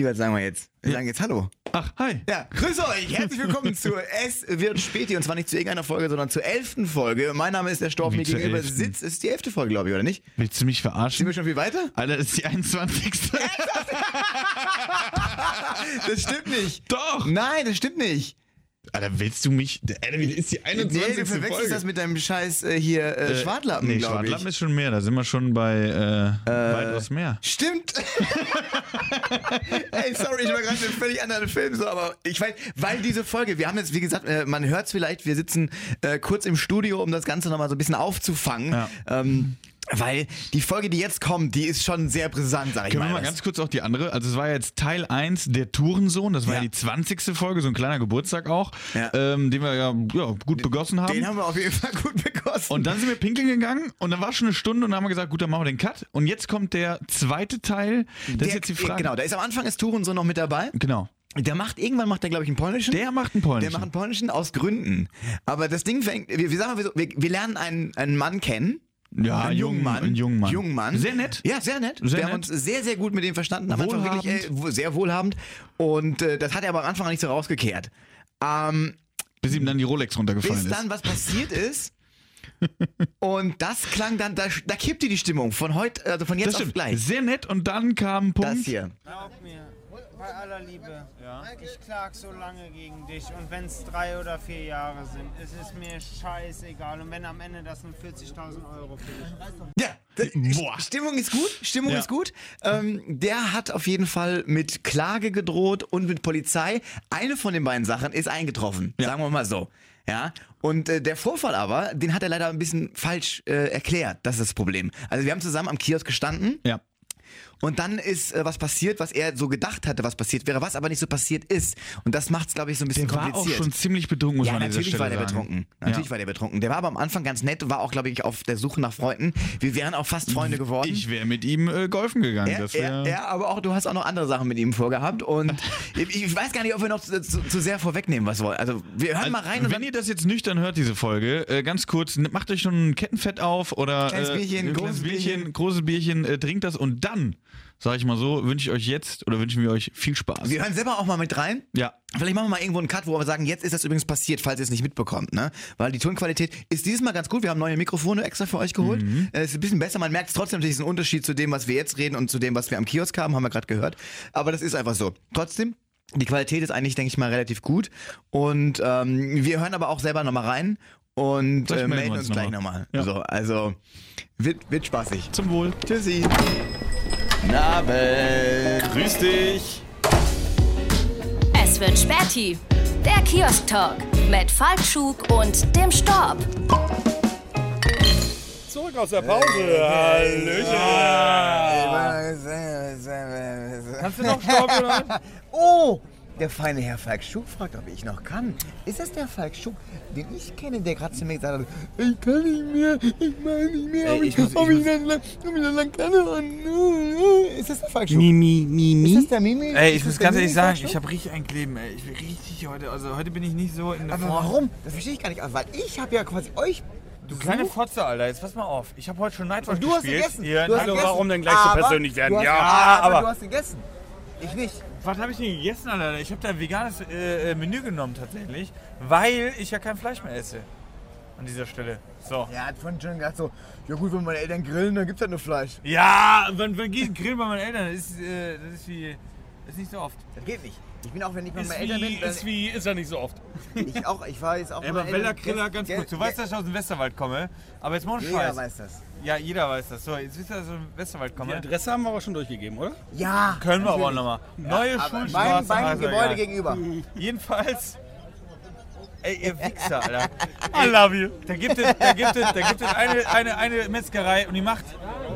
Wie weit sagen wir jetzt? Wir sagen jetzt Hallo. Ach, hi. Ja, grüße euch. Herzlich willkommen zu Es wird Späti. Und zwar nicht zu irgendeiner Folge, sondern zur elften Folge. Mein Name ist der Storb. Wie Mir gegenüber elften? sitzt. Ist die elfte Folge, glaube ich, oder nicht? Willst du mich Sind wir verarschen? schon viel weiter? Alter, das ist die 21. Das stimmt nicht. Doch! Nein, das stimmt nicht. Alter, willst du mich. Alter, wie ist die 21. Nee, du verwechselst das mit deinem Scheiß äh, hier äh, Schwartlappen, Nee, glaube ich. Schwartlappen ist schon mehr. Da sind wir schon bei äh, weitaus mehr. Stimmt. Ey, sorry, ich war gerade in einem völlig anderen Film, so, aber ich weiß, weil diese Folge, wir haben jetzt, wie gesagt, äh, man hört es vielleicht, wir sitzen äh, kurz im Studio, um das Ganze nochmal so ein bisschen aufzufangen. Ja. Ähm, weil die Folge, die jetzt kommt, die ist schon sehr brisant, sag ich Können mal. wir mal ganz kurz auch die andere? Also, es war jetzt Teil 1 der Tourensohn. Das war ja, Ja. die 20. Folge, so ein kleiner Geburtstag auch, Ja. ähm, den wir ja, ja gut begossen haben. Den haben wir auf jeden Fall gut begossen. Und dann sind wir pinkeln gegangen und dann war schon eine Stunde und dann haben wir gesagt, gut, dann machen wir den Cut. Und jetzt kommt der zweite Teil. Das der, ist jetzt die Frage. Genau, da ist am Anfang ist Turen so noch mit dabei. Genau. Der macht, irgendwann macht er, glaube ich, einen polnischen. Der macht einen Der polnischen. macht einen polnischen aus Gründen. Aber das Ding fängt, wir, wir sagen mal, wir, wir lernen einen, einen Mann kennen. Ja, einen jungen Mann. Einen jungen Mann. Jungen Mann. Sehr nett. Ja, sehr nett. Sehr wir haben nett. uns sehr, sehr gut mit ihm verstanden. Am Anfang wirklich, äh, sehr wohlhabend. Und äh, das hat er aber am Anfang auch nicht so rausgekehrt. Ähm, Bis ihm dann die Rolex runtergefallen bis ist. dann was passiert ist. und das klang dann, da, da kippte die Stimmung von heute, also von jetzt Das auf gleich. Sehr nett und dann kam ein Punkt. Das hier. Glaub mir, bei aller Liebe, ich klag so lange gegen dich und wenn es drei oder vier Jahre sind, es ist mir scheißegal und wenn am Ende das nur 40.000 Euro für dich Ja, das- Boah. Stimmung ist gut, Stimmung Ja. ist gut. Ähm, der hat auf jeden Fall mit Klage gedroht und mit Polizei. Eine von den beiden Sachen ist eingetroffen, Ja. sagen wir mal so. Ja, und äh, der Vorfall aber, den hat er leider ein bisschen falsch äh, erklärt. Das ist das Problem. Also wir haben zusammen am Kiosk gestanden Ja. Und dann ist äh, was passiert, was er so gedacht hatte, was passiert wäre, was aber nicht so passiert ist. Und das macht es, glaube ich, so ein bisschen Der war auch kompliziert. schon ziemlich betrunken, muss Ja, man natürlich war der sagen. betrunken. Natürlich Ja. war der betrunken. Der war aber am Anfang ganz nett und war auch, glaube ich, auf der Suche nach Freunden. Wir wären auch fast Freunde geworden. Ich wäre mit ihm äh, golfen gegangen. Ja, aber auch du hast auch noch andere Sachen mit ihm vorgehabt und ich, weiß gar nicht, ob wir noch zu, zu, zu sehr vorwegnehmen, was wollen. Also wir hören Also, mal rein und wenn ihr das jetzt nüchtern hört, diese Folge, äh, ganz kurz, macht euch schon ein Kettenfett auf oder Kleines äh, Bierchen, großes Bierchen, Bierchen. großes Bierchen, trinkt das und dann, sage ich mal so, wünsche ich euch jetzt oder wünschen wir euch viel Spaß. wir hören selber auch mal mit rein. ja. Vielleicht machen wir mal irgendwo einen Cut, wo wir sagen, jetzt ist das übrigens passiert, falls ihr es nicht mitbekommt, ne? Weil die Tonqualität ist dieses Mal ganz gut. Wir haben neue Mikrofone extra für euch geholt. Mhm. Äh, Es ist ein bisschen besser. Man merkt es trotzdem natürlich, ist ein Unterschied zu dem, was wir jetzt reden und zu dem, was wir am Kiosk haben, haben wir gerade gehört. Aber das ist einfach so. Trotzdem, die Qualität ist eigentlich, denke ich mal, relativ gut. Und ähm, wir hören aber auch selber nochmal rein und äh, melden uns uns gleich noch nochmal. mal. Ja. So, also wird, wird spaßig. Zum Wohl. Tschüssi. Nabel. Grüß dich. Es wird Späti. Der Kiosk-Talk mit Falk Schug und dem Storb. Zurück aus der Pause. Hallöchen. Kannst du noch Staub oder? Oh, der feine Herr Falk Schug fragt, ob ich noch kann. Ist das der Falk Schug, den ich kenne, der gerade zu mir gesagt hat, ich kann nicht mehr, ich meine nicht mehr, ob ich, ich ob ich ich, dann, ob ich dann lang kann. Und, ist das der Falk Schug? Mimi, Mimi. Ist das der Mimi? Ey, ich muss ganz ehrlich sagen, ich habe richtig ein Kleben, ey. Ich bin richtig heute, also heute bin ich nicht so in der Aber Form. warum? Das verstehe ich gar nicht. Weil ich habe ja quasi euch Du kleine Fotze, Alter, jetzt pass mal auf. Ich habe heute schon Nightwatch Und du hast gespielt. gegessen. Hier, du hast hallo, gegessen. warum denn gleich so persönlich werden? Du hast, Ja, aber, aber du hast gegessen. Ich nicht. Was habe ich denn gegessen, Alter? Ich habe da ein veganes äh, äh, Menü genommen tatsächlich, weil ich ja kein Fleisch mehr esse. An dieser Stelle. So. Er hat vorhin schon gesagt so, ja gut, wenn meine Eltern grillen, dann gibt's halt nur Fleisch. Ja, wenn wir gehen grillen bei meinen Eltern, das ist, äh, das ist wie, das ist nicht so oft. Das geht nicht. Ich bin auch, wenn ich meinen Eltern wie, bin, ist wie, ist ja nicht so oft. ich auch, ich war jetzt auch Ja, aber Wellerkriller, ganz kurz. Du weißt, dass ich aus dem Westerwald komme, aber jetzt mal ein Jeder Scheiß. weiß das. Ja, jeder weiß das. So, jetzt wisst ihr, dass ich aus dem Westerwald komme. Die Adresse haben wir aber schon durchgegeben, oder? Ja. Können wir aber nochmal. Neue Aber Schulstraße. Beim, beim also Gebäude gegenüber. Jedenfalls. Ey, ihr Wichser, Alter. I love you. Da gibt es, da gibt es, da gibt es eine, eine, eine Metzgerei und die macht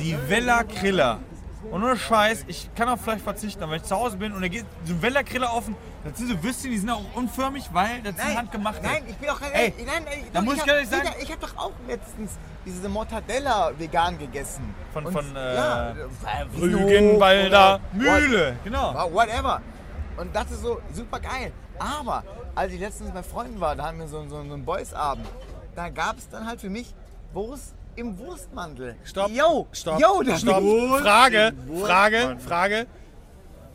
die Weller Kriller. Und nur Scheiß, ich kann auf Fleisch verzichten, wenn ich zu Hause bin und da geht so ein Weller Kriller offen, das sind so Würstchen, die sind auch unförmig, weil das sind handgemachte. Nein, ich bin auch kein. Ey, nein, ey, da muss ich hab- ehrlich sagen- Ich habe doch auch letztens diese Mortadella vegan gegessen. Von- Und- von, äh, ja, äh, Rügenwalder Mühle. Genau. What- Whatever. Und das ist so super geil. Aber als ich letztens bei Freunden war, da hatten wir so, so, so einen Boys-Abend, da gab es dann halt für mich Wurst im Wurstmantel. Stopp. Yo, Stopp. yo, das Stopp. Wurst Frage, Wurstmantel. Frage, Frage.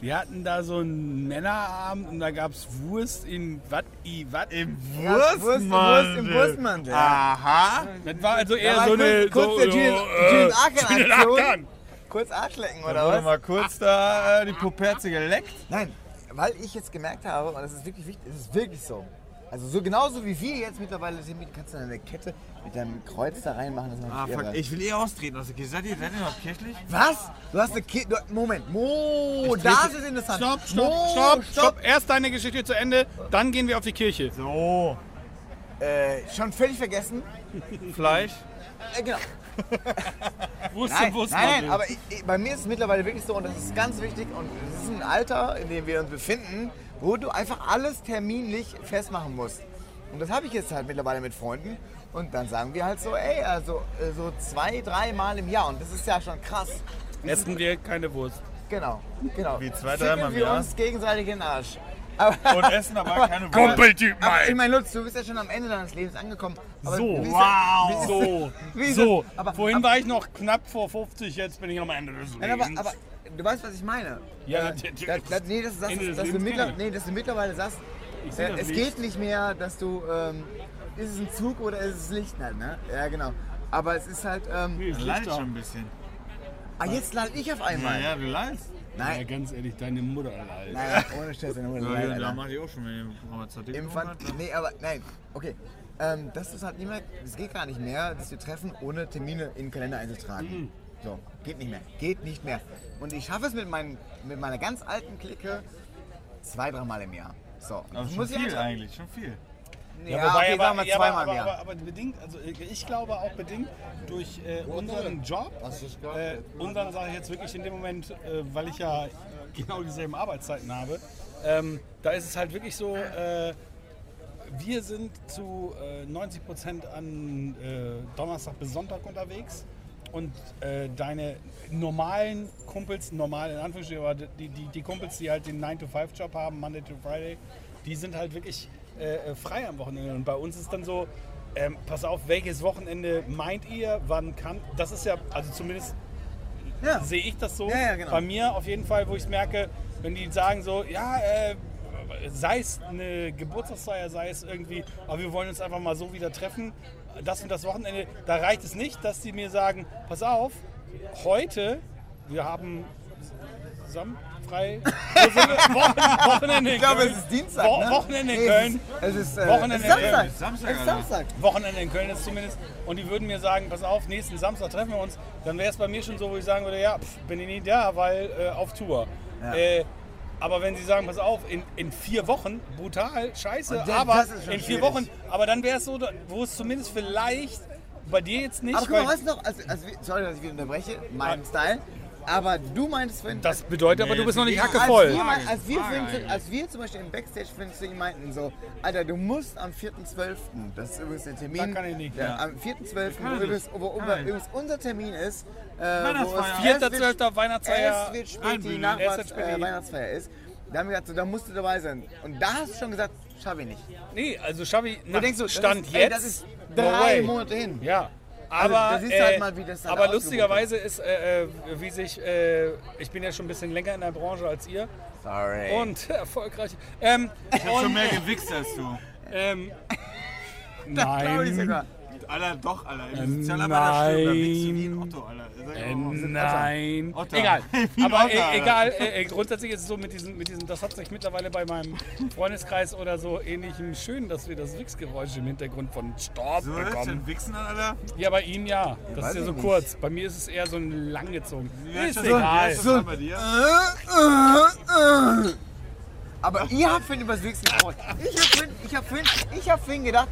Wir hatten da so einen Männerabend und da gab es Wurst in was? i was? Im Wurst, Wurst im Wurstmantel. Wurstmantel. Aha. Das war also eher war so kurz- eine. kurz so, der so, äh, Aktion. Kurz Arschlecken, Da oder wurde was? mal kurz da äh, die Puperze geleckt. Nein, weil ich jetzt gemerkt habe, und das ist wirklich wichtig, es ist wirklich so. Also so genauso wie wir jetzt mittlerweile sind, kannst du eine Kette mit deinem Kreuz da reinmachen. Das Ah, fuck, ich will eh austreten aus der Kirche. Seid ihr, seid ihr noch kirchlich? Was? Du hast eine Kette. Moment. Mo, das ist interessant. Stopp, stopp, Mo, stopp, stopp. Erst deine Geschichte zu Ende, dann gehen wir auf die Kirche. So. Äh, schon völlig vergessen. Fleisch. Äh, genau. Wurst Nein, Wurst. nein, nein, aber ich, ich, bei mir ist es mittlerweile wirklich so und das ist ganz wichtig und es ist ein Alter, in dem wir uns befinden, wo du einfach alles terminlich festmachen musst. Und das habe ich jetzt halt mittlerweile mit Freunden und dann sagen wir halt so, ey, also äh, so zwei, drei Mal im Jahr und das ist ja schon krass. Essen wir keine Wurst. Genau, genau. Wie zwei, dreimal im wir Jahr? uns gegenseitig in den Arsch. Aber, Und essen aber keine Wurst. Kumpeltyp, aber ich meine, Lutz, du bist ja schon am Ende deines Lebens angekommen. Aber So, wow. So, so. das? Aber- Vorhin aber- war ich noch knapp vor 50, jetzt bin ich am Ende des Nein, aber, Lebens. aber du weißt, was ich meine. Ja, Äh, natürlich. da, da, nee, dass, du sagst, Ende des dass, du mittler, nee, dass du mittlerweile sagst, Ich äh, das es Licht. geht nicht mehr, dass du, ähm, ist es ein Zug oder ist es Licht halt, ne? Ja, genau. Aber es ist halt, ähm, Nee, ist Leid Licht schon ein bisschen. ah, jetzt lade ich auf Ja, einmal. ja, du leidest. Ja, Nein, ganz ehrlich, deine Mutter, Alter. nein, ohne Stress, ohne Ja, Leid, ja, da Alter. mach ich auch schon, wenn Pharmazeutik Im Fand, nee, aber nein, okay. Ähm, das ist halt nicht mehr, es geht gar nicht mehr, dass wir treffen, ohne Termine in den Kalender einzutragen. So, geht nicht mehr, geht nicht mehr. Und ich schaffe es mit, meinen, mit meiner ganz alten Clique zwei, dreimal im Jahr. So, Also das schon muss ich viel einfach- eigentlich, schon viel. Ja, okay, sagen wir ja, zweimal aber, im Jahr. aber, aber bedingt, also ich glaube auch bedingt durch äh, unseren Job, äh, unseren sage ich jetzt wirklich in dem Moment, äh, weil ich ja genau dieselben Arbeitszeiten habe, ähm, da ist es halt wirklich so, äh, wir sind zu äh, 90 Prozent an äh, Donnerstag bis Sonntag unterwegs und äh, deine normalen Kumpels, normal in Anführungsstrichen, aber die, die, die Kumpels, die halt den 9-to-5-Job haben, Monday to Friday, die sind halt wirklich äh, äh, frei am Wochenende. Und bei uns ist dann so, ähm, pass auf, welches Wochenende meint ihr, wann kann, das ist ja, also zumindest Ja. sehe ich das so. Ja, ja, genau. Bei mir auf jeden Fall, wo ich es merke, wenn die sagen so, ja, äh, sei es eine Geburtstagsfeier, sei es irgendwie, aber wir wollen uns einfach mal so wieder treffen, das und das Wochenende, da reicht es nicht, dass die mir sagen, pass auf, heute, wir haben Sam frei, Wochenende in Ich glaube, Köln. es ist Dienstag, Wo, ne? Wochenende in Köln. Es ist, es ist, äh, Wochenende es ist Samstag. in- Samstag, Es ist Alter. Samstag. Wochenende in Köln ist zumindest. Und die würden mir sagen, pass auf, nächsten Samstag treffen wir uns. Dann wäre es bei mir schon so, wo ich sagen würde, ja, pff, bin ich nicht da, weil äh, auf Tour. Ja. Äh, aber wenn sie sagen, pass auf, in, in vier Wochen, brutal, scheiße, das- aber in vier schwierig. Wochen, aber dann wäre es so, wo es zumindest vielleicht bei dir jetzt nicht, Aber guck mal, weißt du noch, also, also, sorry, dass ich wieder unterbreche, mein Style, aber du meintest vorhin... das bedeutet aber, Nee, du bist noch nicht hackevoll. Als wir, mein, als, wir als wir zum Beispiel im Backstage vorhin zu ihm meinten, so, Alter, du musst am 4.12., das ist übrigens der Termin, Da kann ich nicht, der, ja. am 4.12., Kann wo ich übrigens, wo, unser Termin ist, äh, wo Weihnachtsfeier. es 4.12. Weihnachtsfeier, es wird spät die Einbühne. Es spät äh, die- Weihnachtsfeier ist. Da haben wir gesagt, so, da musst du dabei sein. Und da hast du schon gesagt, schaffe ich nicht. Nee, also Xavi, Du nach denkst so, das Stand ist, jetzt, ey, das ist no drei way. Monate hin. Ja. Also, Aber, siehst du halt äh, mal, wie das dann aber lustigerweise ist, äh, äh, wie sich, äh, ich bin ja schon ein bisschen länger in der Branche als ihr Sorry. und erfolgreich. Ähm, Ich hab schon mehr gewichst als du. ähm, nein, sogar. Alter, doch, Alter. Äh, Im Sozialarbeiter stimmt, da wichst du wie ein nein. Otto, Alter. Äh, auch. nein. Otter. Egal. Aber Otter, äh, Alter. egal. Äh, äh, grundsätzlich ist es so mit diesem, mit diesem, das hat sich mittlerweile bei meinem Freundeskreis oder so ähnlichem schön, dass wir das Wichsgeräusch im Hintergrund von Storb So, bekommen. den Wichsen, Alter. Ja, bei ihm ja. Das weiß ist ja so nicht. kurz. Bei mir ist es eher so ein langgezogen. Heißt Ist egal. wie heißt das bei dir? Aber ihr habt vorhin über das Wichsen gesprochen. Ich hab vorhin, ich hab vorhin, ich hab vorhin gedacht,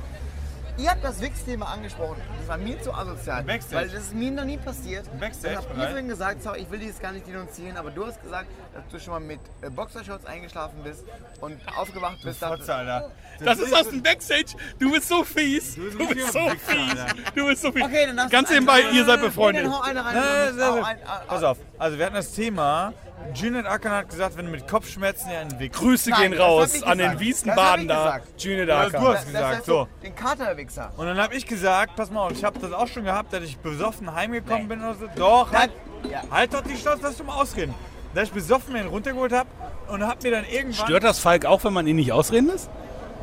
ihr habt das Wix-Thema angesprochen. Das war mir zu asozial. Backstage. Weil das ist mir noch nie passiert. Backstage, Dann habt ihr vorhin gesagt, sorry, ich will dieses gar nicht denunzieren, aber du hast gesagt, dass du schon mal mit äh, Boxershorts eingeschlafen bist und aufgewacht bist. Fotze, Alter. Das ist aus dem Backstage. Du bist so fies. bist Du bist so fies. Du bist so fies. Okay, dann hast Ganz du nebenbei, ihr seid Nee, befreundet. dann hau eine rein. Nein. Pass auf, also wir hatten das Thema, Junet Akan hat gesagt, wenn du mit Kopfschmerzen einen Weg. Grüße Nein, gehen das raus an den. Wiesenbaden Das da. ich gesagt. June Ja, du hast Das gesagt, heißt so. Den Katerwichser. Und dann habe ich gesagt, pass mal auf, ich habe das auch schon gehabt, dass ich besoffen heimgekommen bin oder so. Doch, halt, Ja. halt doch die Schnauze, lass du mal ausreden. dass ich besoffen mir runtergeholt habe und hab mir dann irgendwann... Stört das Falk auch, wenn man ihn nicht ausreden lässt?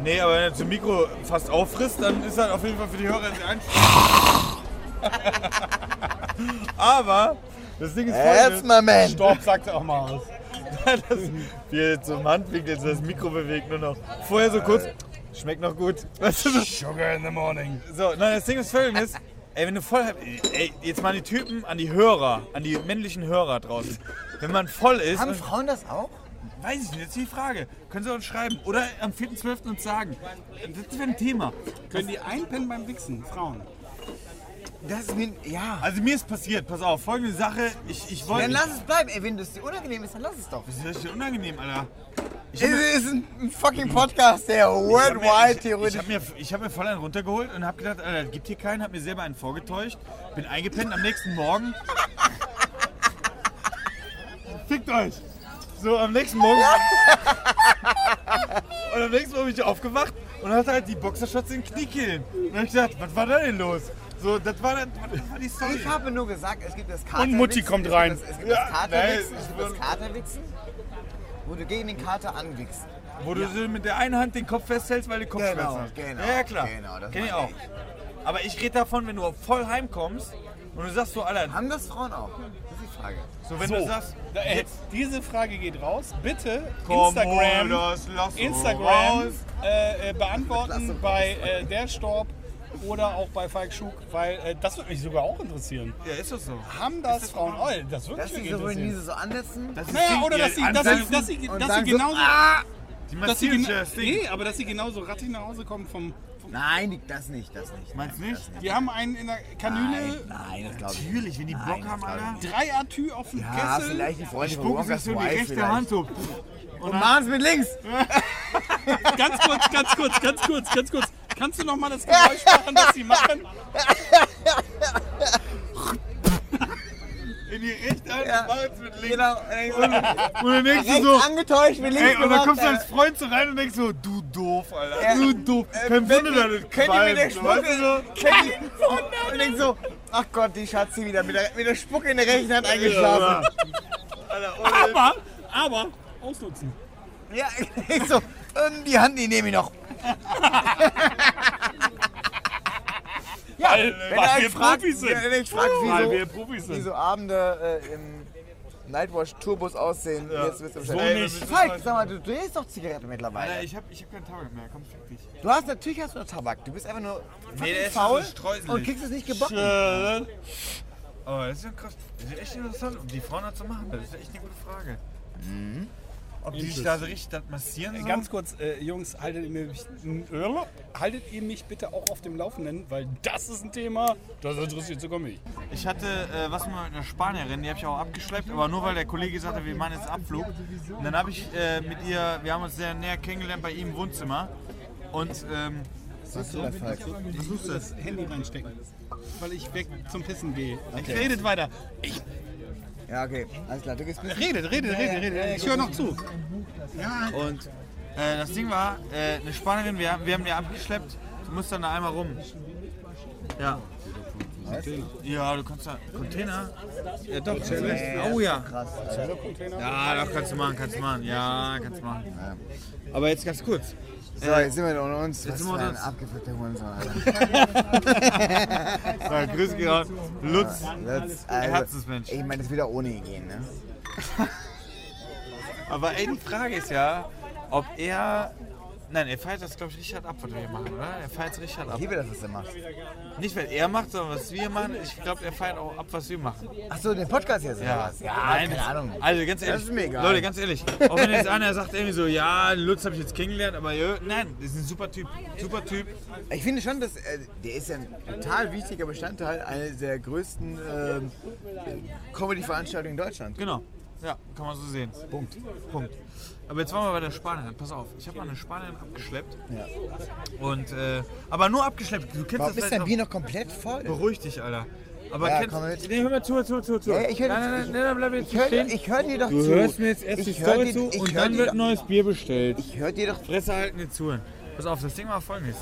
Nee, aber wenn er zum Mikro fast auffrisst, dann ist das auf jeden Fall für die Hörer sehr einfach. aber das Ding ist folgendes. my man. Stopp, sagt auch mal aus. das, wie er jetzt so im Handwinkel das Mikro bewegt nur noch. Vorher so kurz, schmeckt noch gut. Weißt du, so. Sugar in the morning. so, nein, das Ding ist folgendes. Ey, wenn du voll, ey, jetzt mal die Typen an die Hörer, an die männlichen Hörer draußen. Wenn man voll ist, Haben Frauen das auch? weiß ich nicht, jetzt die Frage. Können Sie uns schreiben oder am 4.12. uns sagen. Das wäre ein Thema. Können die einpennen beim Wichsen, Frauen? Das ist mir. Ja. Also mir ist passiert, pass auf, folgende Sache. Ich, ich wollte. Dann lass es bleiben. Ey, wenn das dir unangenehm ist, dann lass es doch. Das ist richtig unangenehm, Alter. Ich Es hab mir- ist ein fucking Podcast, der Ich hab worldwide mir, ich, ich theoretisch. habe mir, ich hab mir voll einen runtergeholt und habe gedacht, Alter, gibt hier keinen, habe mir selber einen vorgetäuscht, bin eingepennt am nächsten Morgen. Fickt euch! So, am nächsten Morgen. und am nächsten Morgen bin ich aufgewacht und hatte halt die Boxershorts in den Kniekehlen. Und dann hab ich gedacht, was war da denn los? So, das war, das, das war die Story. Ich habe nur gesagt, es gibt das Katerwichsen. Und Mutti kommt es rein. gibt das- Es gibt Ja, das Katerwichsen, nein, es gibt das Katerwichsen, wo du gegen den Kater anwichst. Wo du so mit der einen Hand den Kopf festhältst, weil du Kopfschmerzen Genau, hast. genau, ja, ja, klar. genau, das Kenn ich auch. Aber ich rede davon, wenn du voll heimkommst und du sagst so, Alter, Haben das Frauen auch? Das ist die Frage. so wenn So, du sagst, da, äh, diese Frage geht raus. Bitte komm, Instagram, das Instagram raus. äh, äh, beantworten bei äh, der Storb oder auch bei Falk Schug, weil äh, das würde mich sogar auch interessieren. Ja, ist das so. Haben das Frauen? Oh, das würde Dass mich sie so wohl nie interessieren. so ansetzen. Das ist Naja, die- oder dass sie, dass sie, ansetzen, dass sie, und dass sie so, genauso, die dass sie massieren gena- das Ding. nee, aber dass sie genauso rattig nach Hause kommen vom, vom Nein, das nicht, das nicht. Meinst du nicht? das die haben einen in der Kanüle, Nein, nein, das glaube ich nicht. Natürlich, wenn die Bock Nein, haben, das Alter. drei Atü auf dem Ja, Kessel. vielleicht die Freunde von Spucken sich Wonkas so in die rechte vielleicht. Hand so. Und machen es mit links. Ganz kurz, ganz kurz, ganz kurz, ganz kurz. Kannst du noch mal das Geräusch machen, das sie machen? In die rechte Hand, Ja. mach jetzt mit links. Genau. Und dann denkst du so, angetäuscht, mit links ey, und dann gemacht. kommst du als Freund so rein und denkst so, du doof, Alter. Ja. Du doof. äh, Kein Wunder, die- dass Könnt ihr mit der du so? Spucke, kennt ihr und denkt so, ach Gott, die Schatzi wieder mit der, mit der Spucke in der rechten Hand eingeschlafen. Aber, aber, ausnutzen. Ja, ich so, ähm, die Hand, die nehme ich noch. ja, Weil- wenn weil wir fragt, Profis sind. wenn er euch fragt, Weil wir Profis sind. wieso Abende äh, im Nightwatch Tourbus aussehen, jetzt wisst ihr Bescheid. Ey, nicht. Falk, halt- sag mal, du drehst doch Zigaretten mittlerweile. Alter, ich hab, ich hab keinen Tabak mehr. Komm, fick dich. Du hast natürlich hast du noch Tabak. Du bist einfach nur Nee, faul so und kriegst es nicht gebacken. Aber das ist ja krass. Das ist echt interessant, um die Frauen zu machen. Das ist echt eine gute Frage. Ob die sich da so richtig das massieren so? Ganz kurz, äh, Jungs, haltet ihr, mich, haltet ihr mich bitte auch auf dem Laufenden, weil das ist ein Thema, das interessiert sogar mich. Ich hatte äh, was mit einer Spanierin, die habe ich auch abgeschleppt, aber nur weil der Kollege sagte, wir machen jetzt Abflug. Und dann habe ich äh, mit ihr, wir haben uns sehr näher kennengelernt bei ihm im Wohnzimmer. Und ähm, Was du da, Falk? Was musst du das Handy reinstecken? Weil ich weg zum Pissen gehe. Redet weiter. Ich, Ja, okay. Alles klar, du gehst mit. redet, redet, redet, redet. Ich höre noch zu. Und äh, das Ding war, äh, eine Spanierin, wir, haben- wir haben die abgeschleppt, du musst dann da einmal rum. Ja. Ja, du kannst da. Container? Ja, doch. Oh ja. Krass. Ja, doch, kannst du machen, kannst du machen. Ja, kannst du machen. Aber jetzt ganz kurz. So, jetzt sind wir unter uns. Was sind für wir ein uns. abgefuckter Hurensohn, Alter. Ja, grüß dich raus. Lutz. Das, Herzensmensch. Ich meine, das wird auch ohne ihn gehen, ne? Aber ey, die Frage ist ja, ob er. Nein, er feiert das, glaube ich, richtig hart ab, was wir hier machen, oder? Er feiert es hart ab. Ich liebe das, was er macht. Nicht, was er macht, sondern was wir machen. Ich glaube, er feiert auch ab, was wir machen. Achso, den Podcast jetzt, oder Ja, was? Ja, Nein, keine das- Ahnung. Also ganz ehrlich, ist mir egal. Leute, ganz ehrlich, auch wenn jetzt einer sagt irgendwie so, ja, Lutz habe ich jetzt kennengelernt, aber ja, nein, das ist ein super Typ, super Typ. Ich finde schon, dass äh, der ist ja ein total wichtiger Bestandteil einer der größten ähm, Comedy-Veranstaltungen in Deutschland. Genau, ja, kann man so sehen. Punkt. Punkt. Aber jetzt waren wir bei der Spanierin. Pass auf, ich habe mal eine Spanierin abgeschleppt. Ja. Und, äh, aber nur abgeschleppt. Du kennst Warum das ist dein. Bier noch komplett voll? Beruhig dich, Alter. Aber Ja, kennst komm. Nee, hör mal zu, zu, zu, zu. Ja, ich hör- nein, nein, nein, nein, nein, bleib jetzt Ich höre stehen. ich hör dir doch Du zu. hörst mir jetzt erst die Ich hör Story dir- zu und hör dann wird doch- neues Bier bestellt. Ich höre dir doch Fresse halten, nicht zuhören. Pass auf, das Ding war folgendes.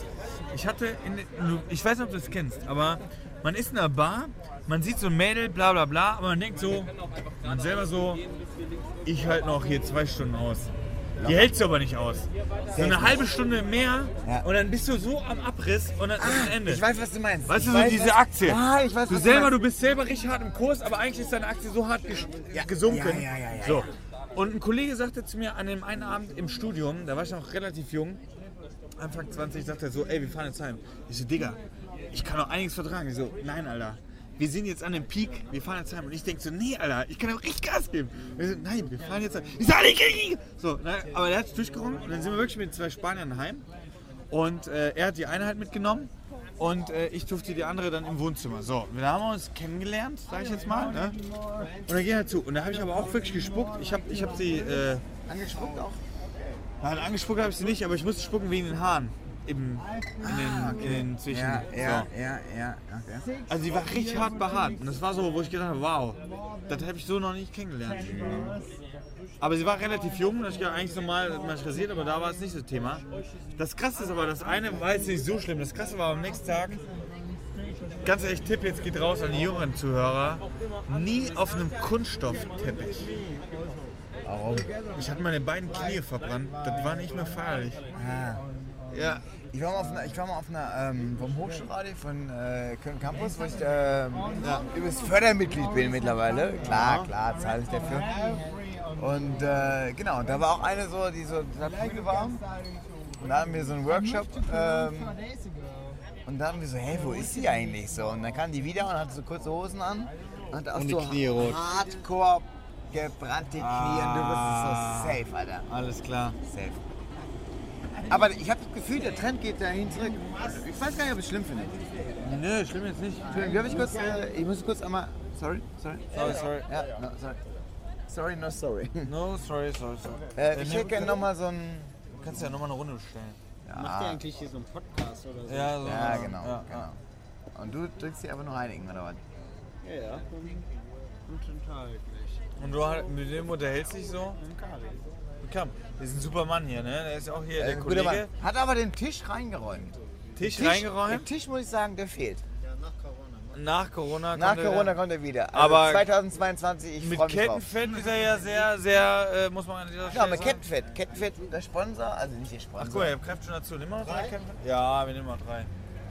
Ich hatte, in, du- ich weiß nicht, ob du es kennst, aber man ist in einer Bar, man sieht so ein Mädel, bla bla bla, aber man denkt so, man selber so, ich halte noch hier zwei Stunden aus. Die hältst du aber nicht aus. So eine halbe Stunde mehr Ja. und dann bist du so am Abriss und dann ist ein Ende. Ich weiß, was du meinst. Weißt du, so weiß, diese was- Aktie. Ja, ich weiß, du was selber, meinst. du bist selber richtig hart im Kurs, aber eigentlich ist deine Aktie so hart gesunken. Ja, ja, ja, ja, so. Und ein Kollege sagte zu mir an dem einen Abend im Studium, da war ich noch relativ jung, Anfang 20, sagte er so, ey, wir fahren jetzt heim. Ich so, Digga, ich kann doch einiges vertragen. Ich so, nein, Alter. Wir sind jetzt an dem Peak, wir fahren jetzt heim. Und ich denke so, nee, Alter, ich kann doch richtig Gas geben. Und ich so, nein, wir fahren jetzt heim. Ich so, ich kann nicht. So, na, aber er hat es durchgerungen und dann sind wir wirklich mit zwei Spaniern heim. Und äh, er hat die eine halt mitgenommen und äh, ich durfte die andere dann im Wohnzimmer. So, da haben wir uns kennengelernt, sag ich jetzt mal. Ne? Und dann ging er zu. Und da habe ich aber auch wirklich gespuckt. Ich habe ich hab sie. Äh, Angespuckt auch? Nein, angespuckt habe ich sie nicht, aber ich musste spucken wegen den Haaren. Im, in, den, in den Zwischen. Ja, ja, So. ja, ja. Okay. Also die war richtig hart behaart. Und das war so, wo ich gedacht habe, wow, das habe ich so noch nicht kennengelernt. Aber sie war relativ jung, das ist ja eigentlich normal, man rasiert, aber da war es nicht das Thema. Das krasse ist aber, das eine war jetzt nicht so schlimm. Das krasse war am nächsten Tag, ganz ehrlich, Tipp jetzt geht raus an die jüngeren Zuhörer, nie auf einem Kunststoffteppich. Warum? Ich hatte meine beiden Knie verbrannt, das war nicht mehr feierlich. Ah. Ja, Ich war mal auf einer, ich war mal auf einer ähm, vom Hochschulradio von äh, Köln Campus, wo ich ähm, ja, übrigens Fördermitglied bin mittlerweile. Klar, klar, zahle ich dafür. Und äh, genau, und da war auch eine so, die so müde war. Und da hatten wir so einen Workshop. Ähm, und da hatten wir so, hey, wo ist sie eigentlich so? Und dann kam die wieder und hatte so kurze Hosen an. Und hatte auch Und die so Knie rot. hardcore gebrannte Knie. Und du bist so safe, Alter. alles klar. Safe. Aber ich habe das Gefühl, der Trend geht dahin zurück. Ich weiß gar nicht, ob ich es schlimm finde. Nö, schlimm jetzt nicht. Entschuldigung, darf ich kurz, äh, ich muss kurz einmal, sorry, sorry. Sorry, sorry. Ja, no, sorry. Sorry, no sorry. No, sorry, sorry, sorry. Äh, ich hätte gerne nochmal so ein... Kannst du ja nochmal eine Runde bestellen. Macht ihr eigentlich hier so einen Podcast oder so? Ja, so Ja, genau, Ja, genau. Und du drückst dir einfach nur einigen, oder was? Ja, ja. Und total gleich. Und du halt- mit dem unterhältst dich so? Und Kali. Komm, der ist ein super Mann hier, ne? Der ist auch hier der Äh, Kollege. Mann. Hat aber den Tisch reingeräumt. Tisch, Der reingeräumt. Tisch, muss ich sagen, der fehlt. Nach Corona. Nach kommt er- Corona kommt er wieder. Also Aber 2022, ich Mit freue mich drauf. Kettenfett ist er ja sehr, sehr, äh, muss man an dieser Ja, Stelle mit sagen. Kettenfett. Kettenfett, der Sponsor, also nicht der Sponsor. Ach guck mal, ihr habt schon dazu. Nimm mal noch drei Kettenfett? Ja, wir nehmen mal drei.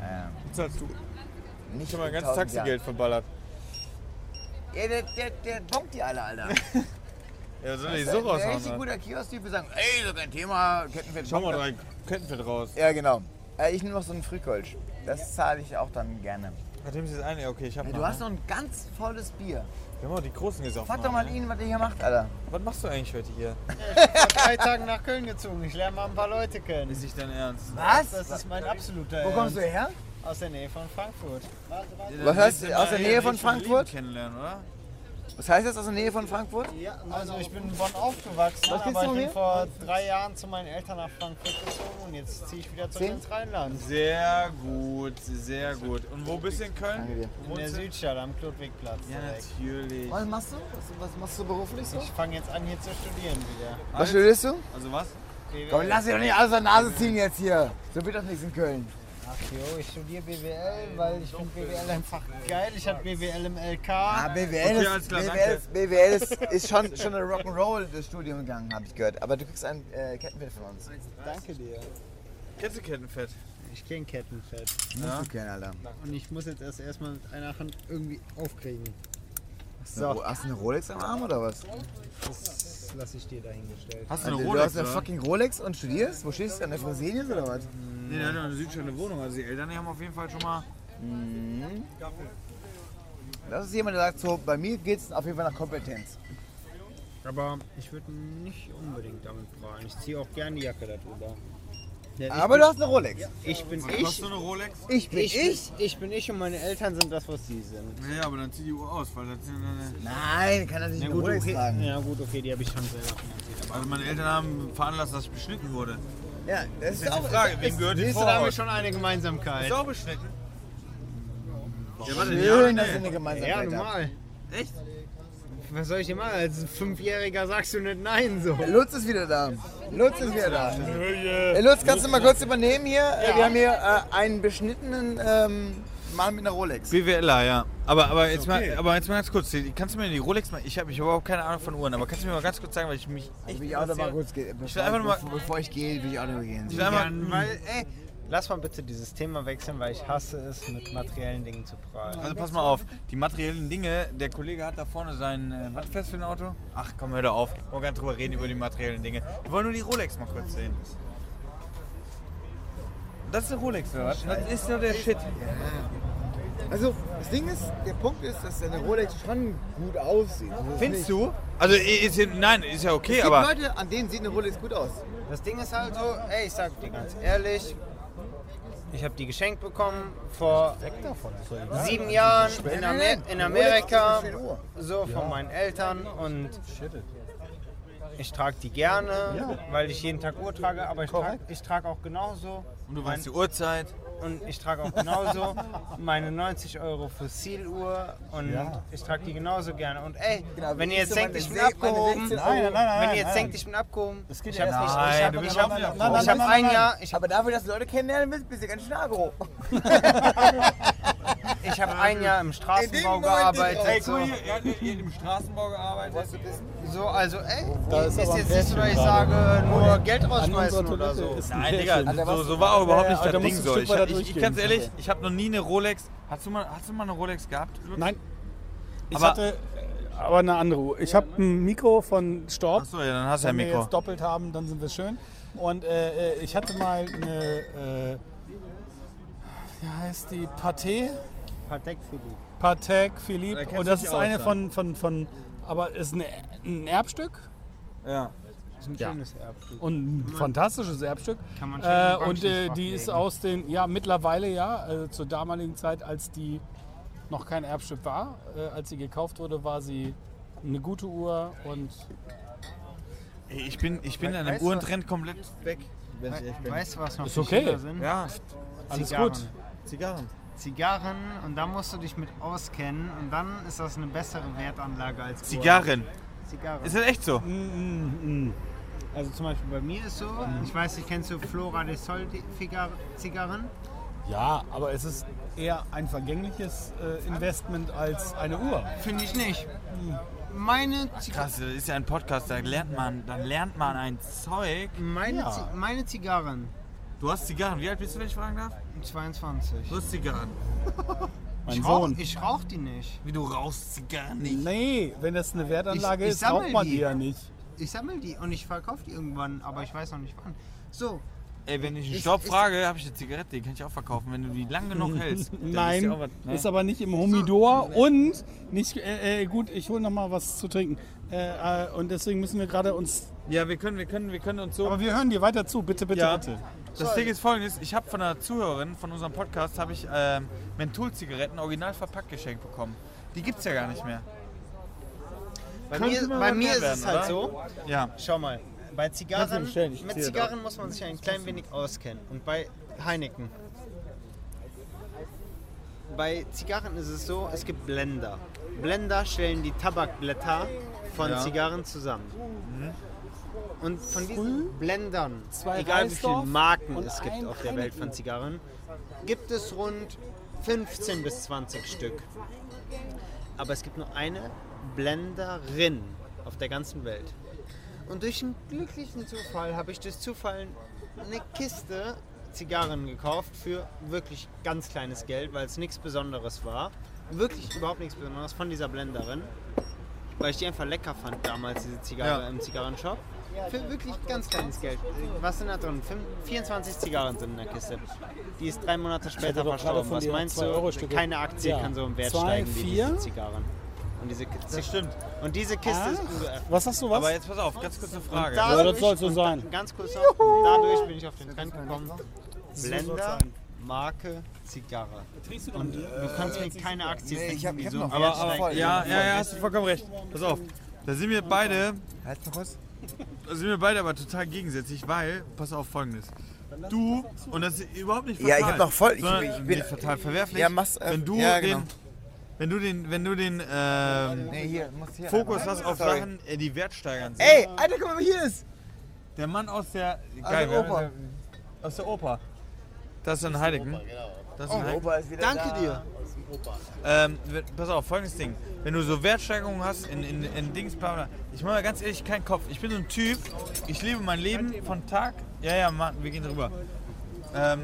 Ja, Zahlst du? nicht Schon mal ein ganzes 1000 Taxigeld verballert. Ja, der, der, der bonkt die alle, Alter. Ja, soll die Der so ist ein raushauen? richtig guter Kiosk-Typ, wir sagen, ey, so kein Thema, Kettenfett. Schau mal drei Kettenfett raus. Ja, genau. Äh, ich nehme noch so einen Frühkölsch. Das zahle ich auch dann gerne. Hat ihm jetzt eine? Okay, ich hab noch. du hast noch ein ganz volles Bier. Wir haben auch die großen gesoffen. Frag doch mal ne? ihn, was er hier macht, Alter. Was machst du eigentlich heute hier? Vor drei Tagen nach Köln gezogen. Ich lerne mal ein paar Leute kennen. Ist nicht dein Ernst? Was? Das ist mein absoluter Wo kommst du Ernst. her? Aus der Nähe von Frankfurt. Was heißt, Willst du aus der mal Nähe von Frankfurt? kennenlernen, oder? Was heißt das aus der Nähe von Frankfurt? Ja, also ich bin in Bonn aufgewachsen, Was aber ich bin hier? vor drei Jahren zu meinen Eltern nach Frankfurt gezogen und jetzt ziehe ich wieder zurück ins Rheinland. Sehr gut, sehr gut. Und wo bist du in Köln? Danke dir. In der Südstadt am Klotwigplatz Ja, natürlich. Was machst du? Was, was machst du beruflich so? Ich fange jetzt an hier zu studieren wieder. Was studierst du? Also was? Komm, lass dich doch nicht aus der Nase ziehen jetzt hier. So wird das nichts in Köln. Ach jo, ich studiere BWL, weil ich finde BWL einfach geil. Ich hatte BWL im LK. Ah, BWL, Okay, ist, klar, BWL, ist, BWL ist, ist schon, schon eine Rock'n'Roll das Studium gegangen, habe ich gehört. Aber du kriegst ein äh, Kettenfett von uns. Danke dir. Kennst du Kettenfett? Ich kenne Kettenfett. Musst du kennen, Alter. Und ich muss jetzt erst erstmal mit einer Hand irgendwie aufkriegen. So. Hast du eine Rolex am Arm oder was? Das lasse ich dir dahingestellt. Hast du Also, eine du Rolex, hast eine oder? fucking Rolex und studierst? Wo stehst du? An der Fresenius oder was? Nee, der hat ja eine südschöne Wohnung. Also die Eltern die haben auf jeden Fall schon mal... Das ist jemand, der sagt so, bei mir geht es auf jeden Fall nach Kompetenz. Aber ich würde nicht unbedingt damit prahlen. Ich ziehe auch gerne die Jacke darüber. Ja, Aber bin, du hast eine Rolex. ich bin Hast ich. du eine Rolex? Ich bin Ich, ich. bin, ich bin ich und meine Eltern sind das, was sie sind. Ja, aber dann zieh die Uhr aus, weil das sind eine... Nein, kann er sich Ja eine gut, Rolex okay. tragen. ja gut, okay, die habe ich schon selber finanziert. Also meine Eltern haben veranlasst, dass ich beschnitten wurde. Ja, das ist Jetzt auch die Frage, wem gehört die Siehst du, da haben wir Vorhaut? schon eine Gemeinsamkeit. Ist auch beschnitten? Ja, warte, schön, ja, dass ihr nee. eine Ja, Gemeinsamkeit habt. normal. Echt? Was soll ich dir machen? Als Fünfjähriger sagst du nicht nein so. Lutz ist wieder da. Lutz ist wieder da. Hey, Lutz, kannst du mal kurz übernehmen hier? Äh, Wir haben hier äh, einen beschnittenen ähm, Mann mit einer Rolex. BWLer, ja. Aber, aber, jetzt okay. mal, aber jetzt mal ganz kurz. Kannst du mir die Rolex mal. Ich habe ich hab überhaupt keine Ahnung von Uhren, aber kannst du mir mal ganz kurz sagen, weil ich mich. Ich will auch noch mal kurz gehen. Ich will einfach nur mal- bevor, ich gehe, will ich auch noch mal gehen. Ich will einmal, Ja, weil, ey, lass mal bitte dieses Thema wechseln, weil ich hasse es, mit materiellen Dingen zu prahlen. Also pass mal auf, die materiellen Dinge, der Kollege hat da vorne sein, äh, was fest für ein Auto? Ach komm, hör doch auf, wir wollen gar nicht drüber reden über die materiellen Dinge. Wir wollen nur die Rolex mal kurz sehen. Das ist eine Rolex, oder was? Das ist doch der Shit. Also, das Ding ist, der Punkt ist, dass eine Rolex schon gut aussieht. Also, Findest du? Also ist, ja- nein, ist ja okay, Es gibt aber... Leute, an denen sieht eine Rolex gut aus. Das Ding ist halt so, ey, ich sag dir ganz ehrlich, ich habe die geschenkt bekommen vor sieben Jahren in, Amer in Amerika, so von meinen Eltern und ich trage die gerne, weil ich jeden Tag Uhr trage, aber ich trage ich trag auch genauso. Und du weißt die Uhrzeit. Und ich trage auch genauso meine 90 Euro für Seal-Uhr und ich trage die genauso gerne. Und ey, Genau, wenn ihr jetzt denkt, ich bin abgehoben, 16 Euro. Nein, nein, nein, wenn ihr jetzt denkt, ich bin abgehoben, Das geht ich ja habe erst nicht, ich habe hab, ich hab ein Jahr, ich Aber dafür, dass du Leute kennenlernen willst, bist du ganz schön agro. Ich habe ein Jahr im Straßenbau gearbeitet. ey, so, er hat im Straßenbau gearbeitet. so, also, ey, Da ist, ist aber ein jetzt nicht so, dass ich Pärchen sage, nur Geld rausschmeißen unserer oder Toilette so. ist Nein. Digga, Alter, so, was- so war auch überhaupt nicht ja, das da Ding so. Ich, weiter ich, ich durchgehen. ganz ehrlich, ich habe noch nie eine Rolex. Hast du mal, hast du mal eine Rolex gehabt? Nein. Ich Aber- hatte äh, aber eine andere Uhr. Ich habe ein Mikro von Storb. Achso, ja, dann hast du ja ein Wenn wir Mikro. jetzt doppelt haben, dann sind wir schön. Und äh, äh, ich hatte mal eine, äh, wie heißt die, Pathé? Patek Philippe. Patek Philippe. Und das ist eine ja. von, von, von, aber ist eine, ein Erbstück Ja. Das ist ein schönes Erbstück. und ein fantastisches Erbstück. Kann man schön Äh, und äh, die ist aus den, ja mittlerweile ja, also zur damaligen Zeit, als die noch kein Erbstück war, äh, als sie gekauft wurde, war sie eine gute Uhr und Ey, ich bin, ich bin an du- Uhrentrend komplett weg. Wenn ich ehrlich bin. Weißt du, was noch Ist okay. sind? Ja, alles Zigarren. gut. Zigarren. Zigarren und da musst du dich mit auskennen und dann ist das eine bessere Wertanlage als Uhr. Zigarren. Zigarren. Ist das echt so? Also zum Beispiel bei mir ist so, ich weiß nicht, kennst du Flora de Sol Zigarren? Ja, aber es ist eher ein vergängliches äh, Investment als eine Uhr. Finde ich nicht. Meine, Zi Krass, das ist ja ein Podcast, da lernt man, dann lernt man ein Zeug. meine, Ja. Zi meine Zigarren, Du hast Zigarren. Wie alt bist du, wenn ich fragen darf? 22. Du hast Zigarren. Mein Ich rauch, Sohn. ich rauch die nicht. Wie du rauchst Zigarren nicht. Nee, wenn das eine Wertanlage Ich- ich ist, sammel braucht man die. die ja nicht. Ich sammle die und ich verkaufe die irgendwann, aber ich weiß noch nicht wann. So, Ey, wenn ich einen Ist- Staub ist- frage, habe ich eine Zigarette, die kann ich auch verkaufen, wenn du die lang genug hältst. dann ist Nein, die auch was, ne? ist aber nicht im Humidor und nicht äh, äh, gut. Ich hole noch mal was zu trinken äh, äh, und deswegen müssen wir gerade uns. Ja, wir können, wir können, wir können uns so. Aber wir hören dir weiter zu, bitte, bitte, Ja. bitte. Das Ding ist folgendes: Ich habe von einer Zuhörerin von unserem Podcast habe ich ähm, Mentholzigaretten original verpackt geschenkt bekommen. Die gibt's ja gar nicht mehr. bei Könnte mir, bei mir ist werden, es halt oder? so, Ja. schau mal, bei Zigarren, bestellen, ich mit ziehe Zigarren muss man sich ein klein wenig auskennen. Und bei Heineken, bei Zigarren ist es so, es gibt Blender. Blender stellen die Tabakblätter von Ja. Zigarren zusammen. Und von diesen Blendern, zwei egal wie viele Marken es gibt auf der Welt von. Zigarren, gibt es rund 15 bis 20 Stück. Aber es gibt nur eine Blenderin auf der ganzen Welt. Und durch einen glücklichen Zufall habe ich durch Zufall eine Kiste Zigarren gekauft für wirklich ganz kleines Geld, weil es nichts Besonderes war. Wirklich überhaupt nichts Besonderes von dieser Blenderin. Weil ich die einfach lecker fand damals, diese Zigarre Ja. im Zigarrenshop. Für wirklich ganz kleines Geld. Was sind da drin? Fünf- 24 Zigarren sind in der Kiste. Die ist drei Monate später verstorben. Was meinst du? Keine Aktie Ja. kann so im Wert Zwei, steigen wie vier? diese Zigarren. Und diese Kiste, Das stimmt. und diese Kiste ist Ach, was hast du was? Aber jetzt pass auf, ganz kurze Frage. da- ja, das soll so sein. Ganz kurz noch, dadurch bin ich auf den Trend gekommen. Blender, Marke, Zigarre. Und du kannst mir keine Aktie Nee, ich hab- ich hab so aber, aber ja, ja, ja, hast du vollkommen recht. Pass auf. Da sind wir beide, Halt noch was? Da sind wir beide aber total gegensätzlich, weil, pass auf folgendes. Du, und das ist überhaupt nicht Ja, fatal. ich hab noch voll- ich- sondern ich bin- nicht total verwerflich. Ja, mach's, äh, wenn du ja, genau. den, wenn du den, wenn du den ähm, Nee, hier, muss hier. Fokus einmal. hast auf Sorry. Sachen, äh, die Wert steigern sind. Ey, Alter, guck mal, wer hier ist. Der Mann aus der, Aus geil, der wir haben Oper. ja- aus der Oper. Das ist ein Heiligen. Ein Heim. Opa ist wieder Danke da. dir. Ähm, pass auf, folgendes Ding. Wenn du so Wertsteigerungen hast in, in, in Dings, bla bla. Ich mache mal ganz ehrlich keinen Kopf. Ich bin so ein Typ, ich lebe mein Leben von Tag. Ja, ja, Mann, wir gehen drüber. Ähm,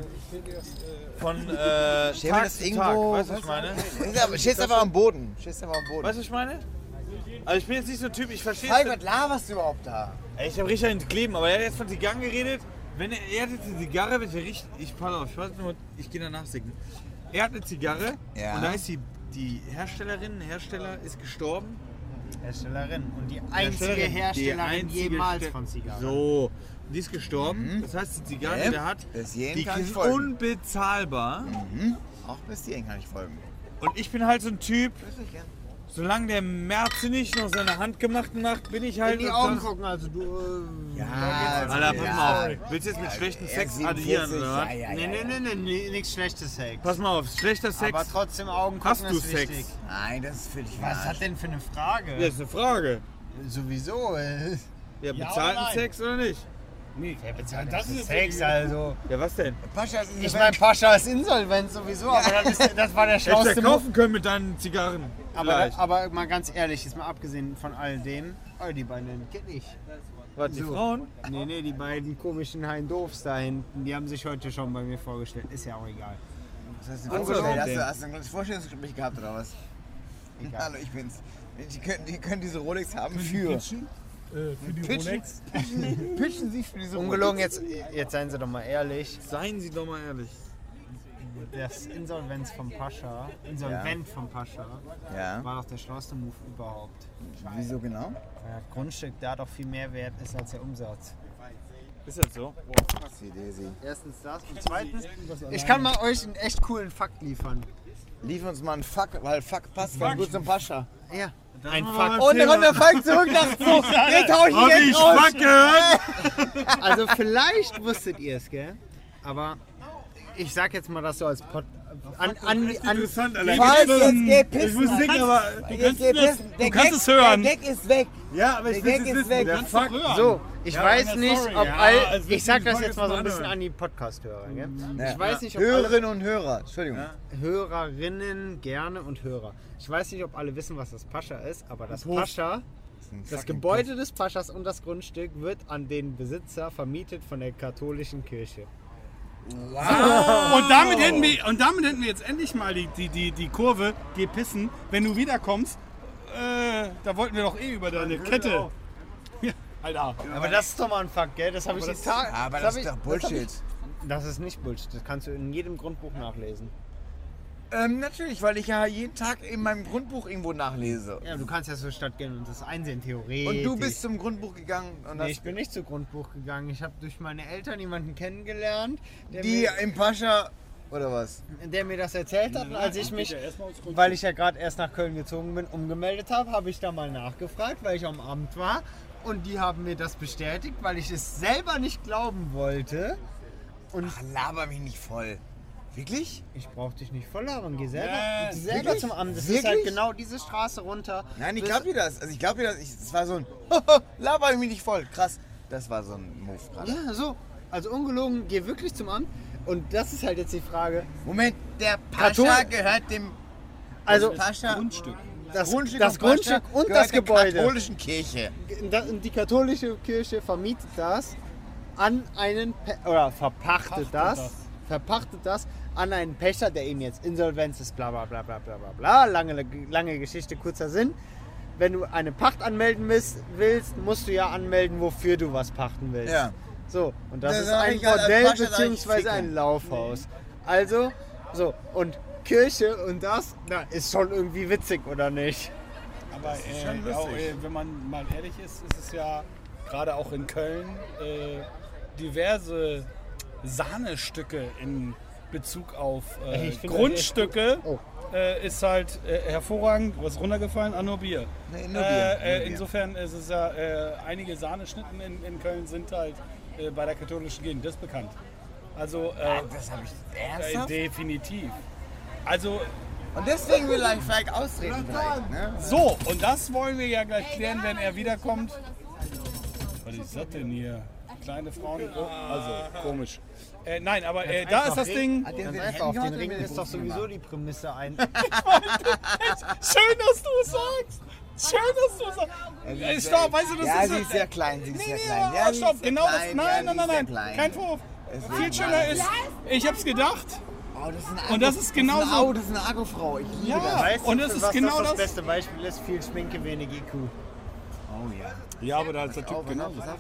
von äh, Stell Tag das zu irgendwo- Tag. Weißt du, was ich meine? Stehst einfach am Boden. Stehst einfach am Boden. Weißt du, was ich meine? Also ich bin jetzt nicht so ein Typ, ich verstehe Falk, es. was laberst du überhaupt da? Ey, Ich habe richtig einen Kleben, aber er hat jetzt von Zigarren geredet. Wenn er, er hat jetzt eine Zigarre, wenn ich richtig. Ich pass auf, ich weiß nur, ich gehe danach singen. Er hat eine Zigarre Ja. und da ist die, die Herstellerin, Hersteller ist gestorben. Herstellerin. Und die einzige Herstellerin, Herstellerin die einzige jemals Ste- von Zigarren. So, die ist gestorben. Das heißt, die Zigarre, die Ja, der hat, bis hierhin die kann ich ist folgen. unbezahlbar. Auch bis hierhin kann ich folgen. Und ich bin halt so ein Typ, solange der Merze nicht noch seine Handgemachten macht, bin ich halt. In die Augen gucken, also du. Äh, Ja, Alter, pass ja. mal auf. Willst du jetzt mit schlechtem Sex ist 47, addieren, oder? Ja, ja, nee, nee, nee, nee, nee, nichts schlechtes Sex. Pass mal auf, schlechter Sex. Aber trotzdem Augen gucken Hast du ist Sex? wichtig. Nein, das ist für dich Was hat denn für eine Frage? Ja, ist eine Frage. Sowieso. äh, Ja, bezahlten? Sex oder nicht? Nee, bezahlt das ist Sex, also. Ja, was denn? Pascha ist Ich meine, Pascha ist insolvent sowieso, aber das, ist, das war der Hättest du schlauste ja Move. kaufen können mit deinen Zigarren. Aber, aber mal ganz ehrlich, jetzt mal abgesehen von all dem, oh, die beiden kenn ich. Was, die so. Frauen? Nee, nee, die beiden komischen Hein-Doofs da hinten, die haben sich heute schon bei mir vorgestellt. Ist ja auch egal. Was hast du so, vorgestellt? Hast du, hast du ein kleines Vorstellungsgespräch gehabt oder was? Egal. Hallo, ich bin's. Die können, die können diese Rolex haben für. Pitchen, äh, für die Pitchen. Rolex. Pitchen Sie für diese Ungelogen, jetzt, jetzt seien Sie doch mal ehrlich. Seien Sie doch mal ehrlich. Das Insolvenz vom Pascha, Insolvent vom Pascha, Ja. war doch der schlauste Move überhaupt. Wieso genau? Weil das Grundstück da doch viel mehr wert ist als der Umsatz. Ist das so? Sie, Daisy. Erstens das und zweitens, ich kann mal euch einen echt coolen Fakt liefern. Lief uns mal ein Fuck, weil Fuck passt ganz gut zum Pascha. Ja, ein mein Und dann kommt der Falk zurück nach so. Den tausch ich Hab ich jetzt aus. Fuck gehört? Also vielleicht wusstet ihr es, gell? Aber ich sag jetzt mal das so als Pod an, an, an, Interessant, Alter. Falk, jetzt geh Ich pissen. muss denken, aber. Jetzt geh pissen. Der kannst Gag- es hören. Der Gag ist weg. Ja, aber Der ich will Gag es ist wissen. weg. Der Fuck. So, ich Ja, weiß nicht, ob Ja, all. also Ich sag das jetzt mal so ein bisschen Anhören. an die Podcast-Hörer. Gell? Ja. Ich weiß nicht, ob alle Hörerinnen und Hörer. Entschuldigung. Hörerinnen gerne und Hörer. Ich weiß nicht, ob alle wissen, was das Pascha ist, aber das Pascha, das Gebäude des Paschas und das Grundstück wird an den Besitzer vermietet von der katholischen Kirche. Und damit, hätten wir, und damit hätten wir jetzt endlich mal die, die, die, die Kurve, geh pissen. Wenn du wiederkommst, äh, da wollten wir doch eh über deine Kette. Ja, Alter. Aber das ist doch mal ein Fakt, gell? Das habe ich die Tage. Aber das das ist doch ich- das Bullshit. ich- Das ist nicht Bullshit. Das kannst du in jedem Grundbuch nachlesen. Ähm, natürlich, weil ich ja jeden Tag in meinem Grundbuch irgendwo nachlese. Ja, du kannst ja zur Stadt gehen und das einsehen, theoretisch. Und du bist zum Grundbuch gegangen und Nee, hast ich bin nicht zu Grundbuch gegangen. Ich habe durch meine Eltern jemanden kennengelernt, der, die im Pascha oder was? der mir das erzählt hat. Als ich mich, weil ich ja gerade erst nach Köln gezogen bin, umgemeldet habe, habe ich da mal nachgefragt, weil ich am Amt war. Und die haben mir das bestätigt, weil ich es selber nicht glauben wollte. Und Ach, laber mich nicht voll. Wirklich? ich brauch dich nicht voll labern. Geh selber, Ja, geh selber wirklich? zum Amt. Das ist Wirklich? halt genau diese Straße runter. Nein, ich glaub dir das. Also ich glaub dir das. Das war so ein laber mich nicht voll. Krass. Das war so ein Move gerade. Ja, so. Also ungelogen, geh wirklich zum Amt. Und das ist halt jetzt die Frage. Moment, der Pascha Kathol- gehört dem Also Pascha Grundstück. das, Grundstück, das Grundstück und das der Gebäude. katholischen Kirche. Die katholische Kirche vermietet das an einen Pe oder verpachtet das, das. verpachtet das an einen Pächter, der eben jetzt Insolvenz ist, bla bla bla bla bla bla bla. Lange, lange Geschichte, kurzer Sinn. Wenn du eine Pacht anmelden willst, musst du ja anmelden, wofür du was pachten willst. Ja. So, und das Das ist ein halt Bordell bzw. ein Laufhaus. Also, so, und Kirche und das, na, ist schon irgendwie witzig, oder nicht? Aber äh, auch, äh, wenn man mal ehrlich ist, ist es ja gerade auch in Köln äh, diverse Sahnestücke in Bezug auf äh, Grundstücke. Oh. Äh, ist halt äh, hervorragend, was runtergefallen an nur Bier. Nee, nur Bier, Äh, nur Bier. insofern ist es ja, äh, einige Sahneschnitten in, in Köln sind halt äh, bei der katholischen Gegend, das ist bekannt. Also äh, Das habe ich äh, ernsthaft. definitiv. Also Und deswegen will ich vielleicht austreten vielleicht, ne? So, und das wollen wir ja gleich klären, wenn er wiederkommt. Was ist das denn hier? kleine Frauen. Also, komisch. Äh, nein, aber äh, da ist das Ding. Hat den einfach, auf den gehabt ist doch sowieso die Prämisse ein. Schön, dass du es sagst. Schön, dass du es sagst. Äh, stopp, weißt du, das Ja, ist. sie ist sehr klein, sie ist Nee, sehr nee, klein. aber Ja, stopp, genau das. Nein, ja, nein, nein, nein. klein. Kein Vorwurf. Viel schöner ist, ich hab's gedacht. Oh, das ist ein Und das ist genauso- Das ist, oh, das ist eine Agro-Frau. Ich liebe Ja. das. Weißt Und du, das für ist was genau das das das- beste Beispiel ist? Viel Schminke, wenig IQ. Oh ja. Ja, aber da ist der Oh, Typ genau. pass auf.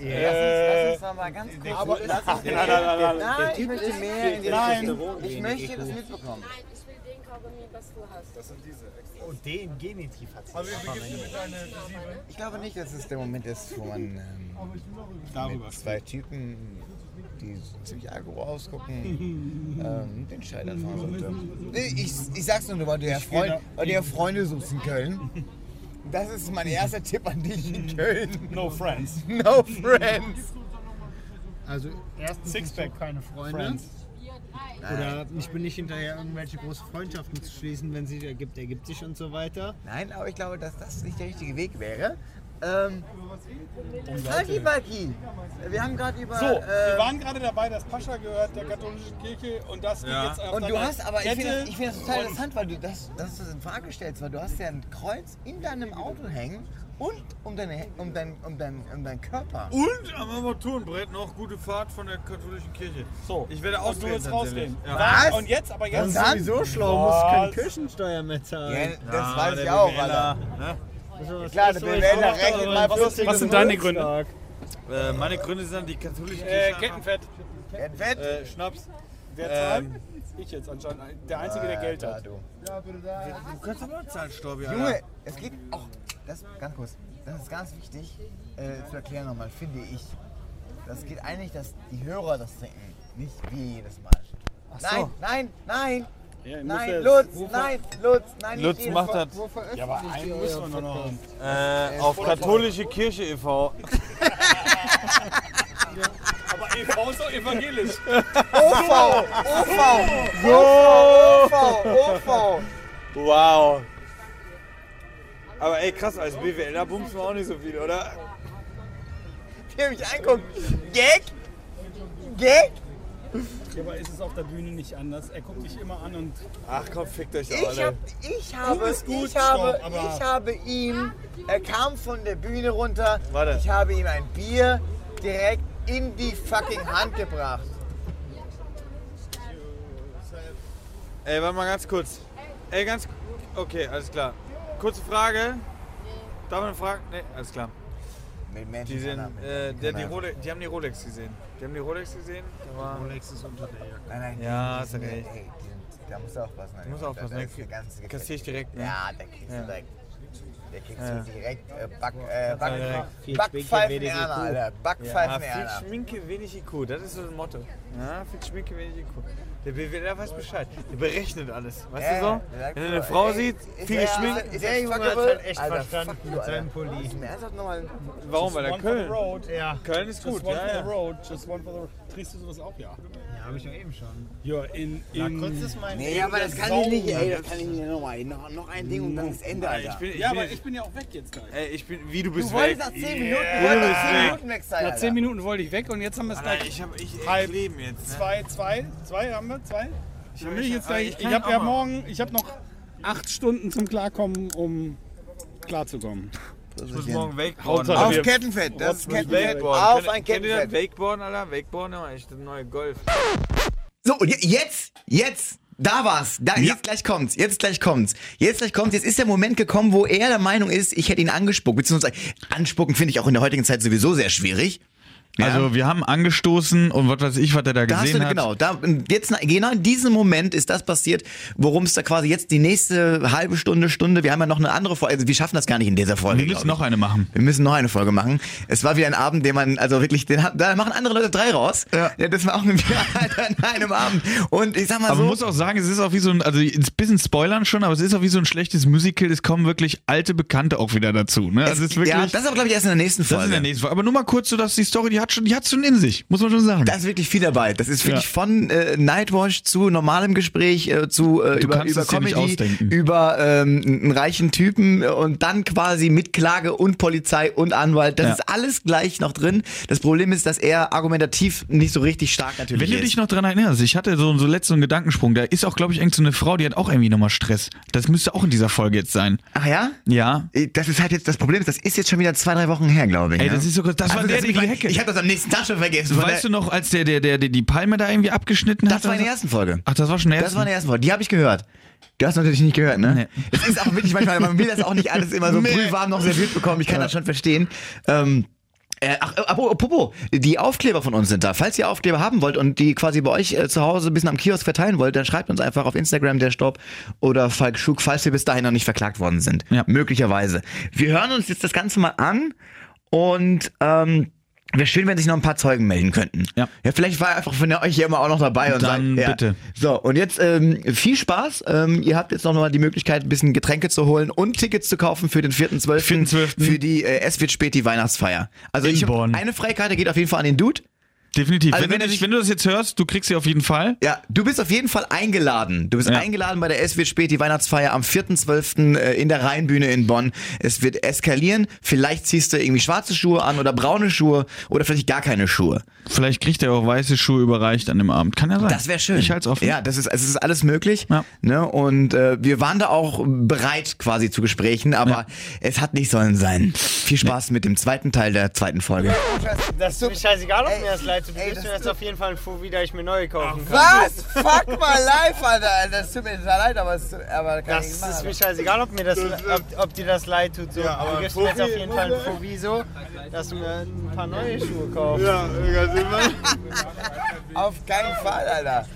Äh, Lass uns noch mal ganz kurz. aber- lass uns Nein, nein, nein, nein, mehr in die Nein. Ich möchte das mitbekommen. Kaugummi, was du hast. Oh, den Genitiv hat sie. Ich glaube nicht, dass es der Moment ist, wo man ähm, Darüber. mit zwei Typen, die ziemlich agro ausgucken, ähm, den Scheit anfangen sollte. Ich, ich sag's nur, weil du ja, Freund, weil du ja Freunde suchst in Köln. Das ist mein erster Tipp an dich in Köln. No friends. No friends. Also erstens Sixpack. keine Freunde. Friends. Oder ich bin nicht hinterher, irgendwelche große Freundschaften zu schließen, wenn sie ergibt, ergibt sich und so weiter. Nein, aber ich glaube, dass das nicht der richtige Weg wäre. Ähm, Falki Balki, wir haben gerade über. So, wir äh, waren gerade dabei, dass Pascha gehört der katholischen Kirche und das geht Ja. jetzt auf und du hast, aber ich finde das, ich find das total interessant, weil du das, dass du das in Frage stellst, weil du hast ja ein Kreuz in deinem Auto hängen und um, deine, um, dein, um, dein, um deinen Körper. Und am Armaturenbrett noch gute Fahrt von der katholischen Kirche. So, Ich werde und du willst rausgehen. tatsächlich. Was? Und jetzt, aber jetzt. Und dann? Sowieso schlau, muss kein Was? Kirchensteuer mehr Ja, zahlen. das weiß ich auch, Alter. Ne? Also, was Klar, ist der BWLer rechnet mal einen plus- 40. was sind deine Geburtstag. Äh, meine Gründe sind die katholische Kirche. Äh, Kettenfett. Kein Fett? Äh, Schnaps. Wer zahlt? Ähm, ich jetzt anscheinend. Der Einzige, der Geld Ja, hat. du. Du kannst aber zahlen, Storbi. Junge, es geht auch, das ganz kurz, das ist ganz wichtig äh, zu erklären nochmal, finde ich. Das geht eigentlich, dass die Hörer das denken, nicht wir jedes Mal. Nein, nein, nein, Ja, nein, Lutz, nein, Lutz, nein, nicht Lutz jedes macht das Ja, aber einen müssen wir noch. äh, auf katholische Kirche e.V. Aber EV ist doch evangelisch. OV, OV, OV, OV. Wow. Aber ey, krass, als BWLer bumst man auch nicht so viel, oder? Der mich anguckt. Gag? Gag? Ja, aber ist es auf der Bühne nicht anders? Er guckt dich immer an und. Ach komm, fickt euch Ich, alle. hab, ich, habe, gut, ich, habe, Stopp, aber- ich habe ihm, er kam von der Bühne runter, Warte. ich habe ihm ein Bier direkt in die fucking Hand gebracht. Ey, warte mal ganz kurz. Ey, ganz. Okay, alles klar. Kurze Frage. Darf man fragen? Nee, alles klar. Mit Menschen. Die, sind, äh, die, er- Rolex, die haben die Rolex gesehen. Die haben die Rolex gesehen. Da war, Rolex ist unter der Jacke. Nein, nein, die- Ja, die ja- recht. ey, die Da musst du aufpassen. Du musst aufpassen, Da ne? ist eine ganze kassier ich direkt, ne? Ja, der kriegst Ja. du direkt. Der kriegst Ja. du direkt äh, Back, äh, Back, direkt. Viel Backpfeifen Schminke, wenig Erna, IQ. Alter. Ja, Backpfeifen viel Erna. Schminke, wenig IQ. Das ist so ein Motto. Ja, viel Schminke, wenig IQ. Der BWLer weiß Bescheid. Der berechnet alles. Weißt Ja, du so? Wenn er eine Frau ey, sieht, ist viele der-. Ist Junge fuckable? halt echt Alter, verstanden fuck mit seinem. Pulli. Warum? Weil er One for the Köln. road. Ja, Köln ist Just gut, one ja, for the road. Just one for the road. Trinkst du sowas auch? Ja. ja habe ich ja eben schon. Ja, in. In kurz ist mein. Nee, aber das kann ich nicht, ey. Das kann ich nicht nochmal. Noch, noch ein Ding und dann ist Ende, Ich Alter. bin, ich ja, bin, aber ich bin ja auch weg jetzt gleich. ey, ich bin, wie du bist Du weg. wolltest nach 10 Minuten, Yeah. du wolltest Du nach bist 10 weg. Minuten weg sein, Nach 10 Alter. Minuten wollte ich weg und jetzt haben wir es gleich. ich hab ich Halb ich leben jetzt. Ne? Zwei, zwei, zwei haben wir? Zwei? Ich, hab- will ich- jetzt gleich, ich ich, habe ja mal. morgen, ich habe noch acht Stunden zum Klarkommen, um klarzukommen. Ich muss morgen Wakeboarden. Auf Kettenfett, das ist Kettenfett. Auf ein Kettenfett. Wakeboarden, Alter? Wakeboarden, aber echt das neue Golf. So, und je- jetzt, jetzt, da war's. Da, Jetzt gleich kommt's. Jetzt gleich kommt's. Jetzt gleich kommt's. Jetzt ist der Moment gekommen, wo er der Meinung ist, ich hätte ihn angespuckt. Beziehungsweise anspucken finde ich auch in der heutigen Zeit sowieso sehr schwierig. Ja. Also wir haben angestoßen und was weiß ich, was er da gesehen du, hat. genau, da, jetzt, genau in diesem Moment ist das passiert, worum es da quasi jetzt die nächste halbe Stunde, Stunde, wir haben ja noch eine andere Folge, also wir schaffen das gar nicht in dieser Folge. Wir müssen noch eine machen. Wir müssen noch eine Folge machen. Es war wieder ein Abend, den man, also wirklich, den, da machen andere Leute drei raus. Ja. das war auch wieder an einem Abend. Und ich sag mal Aber so. man muss auch sagen, es ist auch wie so ein, also ein bisschen spoilern schon, aber es ist auch wie so ein schlechtes Musical. Es kommen wirklich alte Bekannte auch wieder dazu. Ne? Also es ist wirklich, ja, das ist aber, glaube ich, erst in der nächsten das Folge. ist in der nächsten Folge. Aber nur mal kurz so, dass die Story, die hat hat schon, die hat schon in sich, muss man schon sagen. Da ist wirklich viel dabei. Das ist wirklich Ja. von äh, Nightwash zu normalem Gespräch, äh, zu äh, Du über, über Comedy, über ähm, einen reichen Typen äh, und dann quasi mit Klage und Polizei und Anwalt. Das Ja. ist alles gleich noch drin. Das Problem ist, dass er argumentativ nicht so richtig stark natürlich Wenn du ist. dich noch dran erinnerst, ich hatte so, so einen Gedankensprung, da ist auch, glaube ich, irgend so eine Frau, die hat auch irgendwie nochmal Stress. Das müsste auch in dieser Folge jetzt sein. Ach ja? Ja. Äh, Das ist halt jetzt das Problem, ist, das ist jetzt schon wieder zwei, drei Wochen her, glaube ich. Ey, ne? das ist so, das war Also der, das der die ist- Hecke. Ich habe das am nächsten Tag schon vergessen. Von Weißt du noch, als der, der, der, der die Palme da irgendwie abgeschnitten hat? das war in der ersten Folge. Ach, das war schon der Das erste. war in der ersten Folge. Die habe ich gehört. Du hast natürlich nicht gehört, ne? Nee. Es ist auch wirklich manchmal, man will das auch nicht alles immer so brühwarm noch serviert bekommen. Ich kann das schon verstehen. Ähm, äh, ach, äh, apropos, die Aufkleber von uns sind da. Falls ihr Aufkleber haben wollt und die quasi bei euch äh, zu Hause ein bisschen am Kiosk verteilen wollt, dann schreibt uns einfach auf Instagram der Stopp oder Falk Schug, falls wir bis dahin noch nicht verklagt worden sind. Ja. Möglicherweise. Wir hören uns jetzt das Ganze mal an und ähm, Wäre schön, wenn sich noch ein paar Zeugen melden könnten. Ja. ja vielleicht war einfach von euch hier immer auch noch dabei und Dann sagt, ja. bitte. So, und jetzt ähm, viel Spaß. Ähm, ihr habt jetzt noch mal die Möglichkeit, ein bisschen Getränke zu holen und Tickets zu kaufen für den 4.12. 4.12.. für die äh, Es wird spät die Weihnachtsfeier. Also ich eine Freikarte geht auf jeden Fall an den Dude. Definitiv. Also wenn, wenn du dich, wenn du das jetzt hörst, du kriegst sie auf jeden Fall. Ja, du bist auf jeden Fall eingeladen. Du bist Ja. eingeladen bei der Es wird spät die Weihnachtsfeier am 4.12. äh, in der Rheinbühne in Bonn. Es wird eskalieren. Vielleicht ziehst du irgendwie schwarze Schuhe an oder braune Schuhe oder vielleicht gar keine Schuhe. Vielleicht kriegt er auch weiße Schuhe überreicht an dem Abend. Kann ja sein. Das wäre schön. Ich halte es offen. Ja, das ist, es ist alles möglich. Ja. Ne? Und äh, wir waren da auch bereit quasi zu Gesprächen, aber Ja. es hat nicht sollen sein. Viel Spaß mit dem zweiten Teil der zweiten Folge. Das ist mir scheißegal, ob Ey, mir das leid tut. Du gibst mir jetzt auf jeden Fall ein Fubi, da ich mir neue kaufen kann. Was? Fuck mal live, Alter. Das tut mir total leid, aber, es, aber kann Das ich ist nicht machen. mir scheißegal, ob, mir das, ob, ob dir das leid tut. So. aber du gibst mir jetzt auf jeden Fall ein Fubi so, dass du mir ein paar neue Schuhe kaufst. Ja, ganz. Auf keinen Fall, Alter.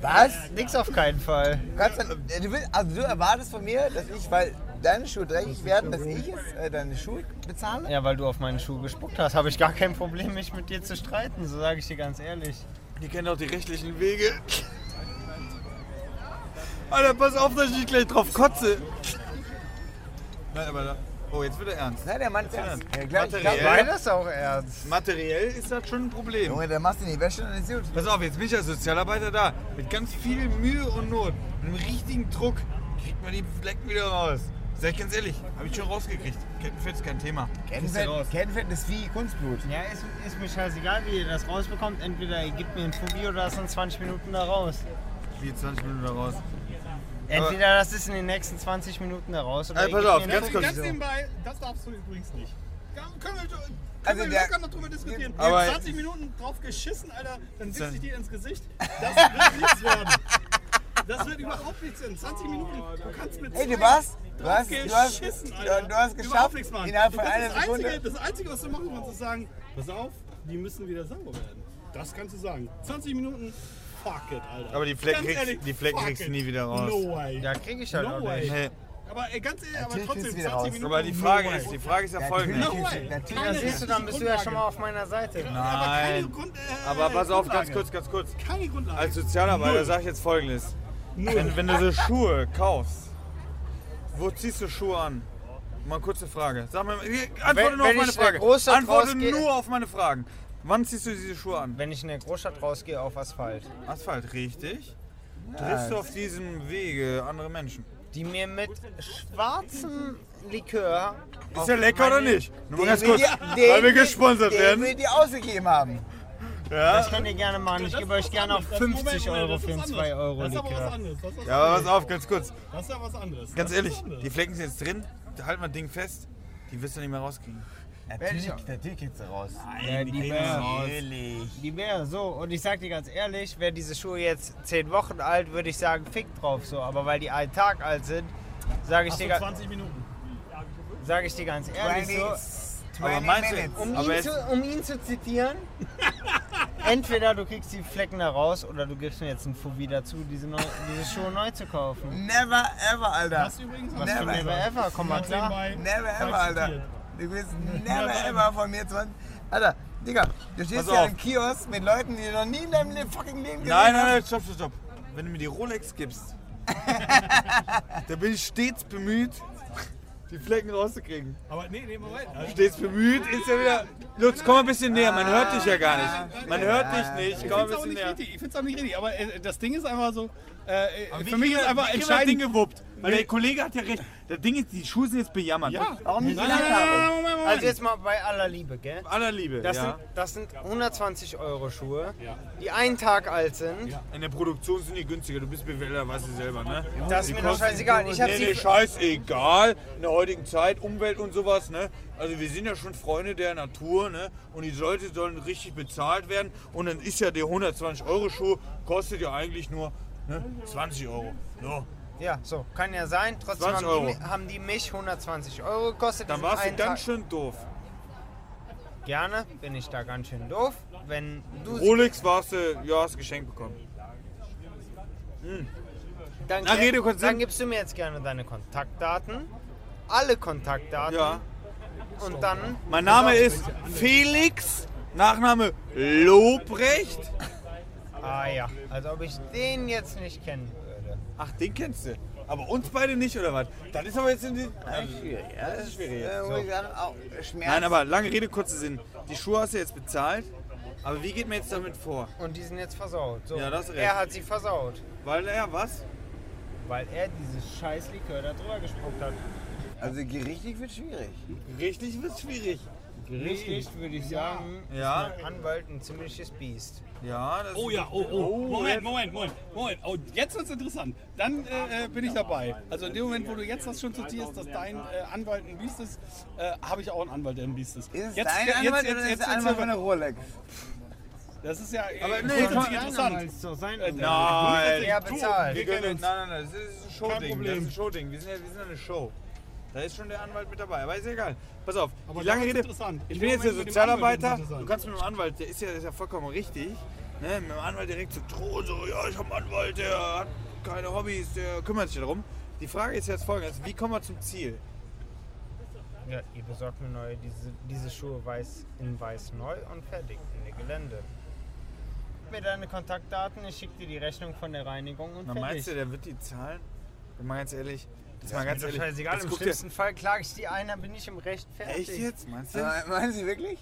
Was? Nix auf keinen Fall. Du, kannst dann, äh, du, willst, also du erwartest von mir, dass ich, weil deine Schuhe dreckig werden, dass ich jetzt äh, deine Schuhe bezahle? Ja, weil du auf meine Schuhe gespuckt hast, habe ich gar kein Problem, mich mit dir zu streiten. So sage ich dir ganz ehrlich. Die kennen auch die rechtlichen Wege. Alter, pass auf, dass ich nicht gleich drauf kotze. Nein, aber da. Oh, jetzt wird er ernst. Nein, der Mann ist ernst. Ja, klar, ich Materiell. glaub, Weil das auch ernst. Materiell ist das schon ein Problem. Junge, der machst du in die Wäsche und dann ist gut. Pass auf, jetzt bin ich als Sozialarbeiter da. Mit ganz viel Mühe und Not. Mit einem richtigen Druck kriegt man die Flecken wieder raus. Sag ich ganz ehrlich, habe ich schon rausgekriegt. Kettenfett ist kein Thema. Kettenfett, Kettenfett ist wie Kunstblut. Ja, ist, ist mir scheißegal, wie ihr das rausbekommt. Entweder ihr gebt mir ein Fubi oder das sind 20 Minuten da raus. Wie 20 Minuten da raus. Entweder das ist in den nächsten 20 Minuten da raus oder Ey, ihr pass auf, ganz kurz. Ganz nebenbei, das darfst du übrigens nicht. Können wir, können Also wir der- locker noch drüber diskutieren. Aber- Aber 20 Minuten drauf geschissen, Alter, dann wichse ich dir ins Gesicht. Das wird nichts werden. Das wird überhaupt nichts werden. 20 Minuten. Du kannst mit Ey, du warst, du hast, du hast, geschissen, du, Alter. du hast geschafft, nichts machen. innerhalb Du von einer das Einzige, Sekunde. das Einzige, was du machen kannst, ist sagen, pass auf, die müssen wieder sauber werden. Das kannst du sagen. 20 Minuten, fuck it, Alter. Aber die Flecken kriegst- ehrlich, die Flecken kriegst du nie wieder raus. No way. Ja, krieg ich halt No auch way. nicht. Nee. Aber ey, ganz ehrlich, aber Natürlich trotzdem kriegst du wieder 20 raus. Minuten. Aber die no Frage way. ist, die Frage ist ja folgende. No way. Natürlich. Ja, siehst du, dann bist du ja schon mal auf meiner Seite. Aber keine Nein. Grund, äh, Aber pass auf, ganz kurz, ganz kurz. Keine Grundlage. Als Sozialarbeiter sage ich jetzt folgendes. Wenn, wenn du so Schuhe kaufst, wo ziehst du Schuhe an? Mal eine kurze Frage. Sag mal, antworte Wenn- nur auf wenn meine in der Frage. Antworte nur auf meine Fragen. Wann ziehst du diese Schuhe an? Wenn ich in der Großstadt rausgehe, auf Asphalt. Asphalt, richtig. Triffst du auf diesem Wege andere Menschen? Die mir mit schwarzem Likör. Ist der lecker oder nicht? Nur mal ganz Den kurz, weil wir den gesponsert Den werden. wir dir ausgegeben haben. Das könnt ihr gerne machen. Ich gebe euch gerne auch Das- 50 Moment, Euro für einen anders. 2 Euro Das ist aber was Likör. anderes. Ja, aber pass auf, ganz kurz. Das ist ja was anderes. Ganz ehrlich, die Flecken sind jetzt drin. Halt mal Ding fest. Die wirst du nicht mehr rauskriegen. Natürlich, natürlich geht's raus. Ja, die Bär. Natürlich. Die Bär, so. Und ich sag dir ganz ehrlich, wäre diese Schuhe jetzt 10 Wochen alt, würde ich sagen, fick drauf so. Aber weil die einen Tag alt sind, sage ich, Hast dir du ga- 20 Minuten. sag ich dir ganz ehrlich 20, so. 20 Aber meinst du-. Um Aber ihn, zu, um ihn zu zitieren, entweder du kriegst die Flecken da raus oder du gibst mir jetzt ein Fubi dazu, diese, neu, diese Schuhe neu zu kaufen. Never ever, Alter. Das übrigens Was für Never never ever, komm mal klar. Never ever, Alter. Du bist never ever von mir 20. Alter, Digga, du stehst Pass hier auf. im Kiosk mit Leuten, die du noch nie in deinem Le- fucking Leben gesehen Nein, nein, hast. nein, stopp, stopp, stopp. Wenn du mir die Rolex gibst, da bin ich stets bemüht, die Flecken rauszukriegen. Aber nee, nee, Moment. Also, Stets bemüht, ist ja wieder. Lutz, komm mal ein bisschen näher, man hört dich ja gar nicht. Man hört dich nicht, ich komm ein es auch bisschen nicht näher. richtig. Ich finde es auch nicht richtig. Aber äh, das Ding ist einfach so. Äh, Wie für mich ist einfach entscheidend. Ding gewuppt. Weil der Kollege hat ja recht. Das Ding ist, die Schuhe sind jetzt bejammert. Ja. Warum nicht Nein, nein, nein. Also jetzt mal bei aller Liebe, gell? Aller Liebe. Das, ja. sind, das sind 120 Euro Schuhe, Ja. die einen Tag alt sind. In der Produktion sind die günstiger. Du bist BWLer, weißt du selber, ne? Das ist mir doch scheißegal. Ich hab nee, nee, scheißegal. In der heutigen Zeit, Umwelt und sowas, ne? Also wir sind ja schon Freunde der Natur, ne? Und die Leute sollen richtig bezahlt werden. Und dann ist ja der 120 Euro Schuh, kostet ja eigentlich nur ne? 20 Euro. So. Ja, so, kann ja sein. Trotzdem 20 haben die, haben die mich 120 Euro gekostet. Dann warst du ganz schön doof. Gerne, bin ich da ganz schön doof. Wenn du Rolex warst du, ja, hast geschenkt bekommen. dann, Na, rede dann Sinn. gibst du mir jetzt gerne deine Kontaktdaten. Alle Kontaktdaten. Ja. Und dann. Mein Name ist Felix, Nachname Lobrecht. Ah ja, als ob ich den jetzt nicht kennen würde. Ach, den kennst du. Aber uns beide nicht, oder was? Das ist aber jetzt in die. Schwierig, ja. Das ist schwierig. Äh, muss ich sagen, auch Schmerz. Nein, aber lange Rede, kurzer Sinn. Die Schuhe hast du jetzt bezahlt. Aber wie geht man jetzt damit vor? Und die sind jetzt versaut. So, Ja, das ist recht. er hat sie versaut. Weil er was? Weil er dieses scheiß Likör da drüber gespuckt hat. Also gerichtlich wird schwierig. Richtig wird schwierig. Richtig würde ich sagen, Ja. ist mein Anwalt ein ziemliches Biest. Ja, das Oh ja, oh, oh. Moment, Moment, Moment, Moment. Oh, jetzt wird's interessant. Dann äh, äh, bin ich dabei. Also in dem Moment, wo du jetzt das schon zitierst, dass dein äh, Anwalt ein Biest ist, äh, habe ich auch einen Anwalt, der ein Biest ist. Ist es jetzt, dein jetzt, Anwalt jetzt, oder ist jetzt, es der Anwalt von der jetzt, Rolex? Das ist ja äh, Aber nee, grundsätzlich komm, interessant. ist doch sein Äh, Nein. Er Du, bezahlt. wir können, uns. nein, nein, nein, das ist ein Showding. Das Problem. ist ein Showding. Wir sind ja, wir sind ja eine Show. Da ist schon der Anwalt mit dabei, aber ist egal. Pass auf, Aber die lange Rede. interessant. Ich In bin jetzt der Sozialarbeiter. Du kannst mit dem Anwalt, der ist ja, ist ja vollkommen richtig. Ne, mit dem Anwalt direkt zu drohen, so, ja, ich habe einen Anwalt, der hat keine Hobbys, der kümmert sich darum. Die Frage ist jetzt folgendes: Wie kommen wir zum Ziel? Ja, ihr besorgt mir neue, diese, diese Schuhe weiß in weiß neu und fertig in der Gelände. Gib mir deine Kontaktdaten, ich schicke dir die Rechnung von der Reinigung und Na, fertig. meinst du, der wird die zahlen? Mal ganz ehrlich. Jetzt mal ganz ehrlich. scheißegal, jetzt im guck dir- schlimmsten Fall klage ich die ein, dann bin ich im Recht fertig. Echt jetzt? Meinst du? Äh, meinen Sie wirklich?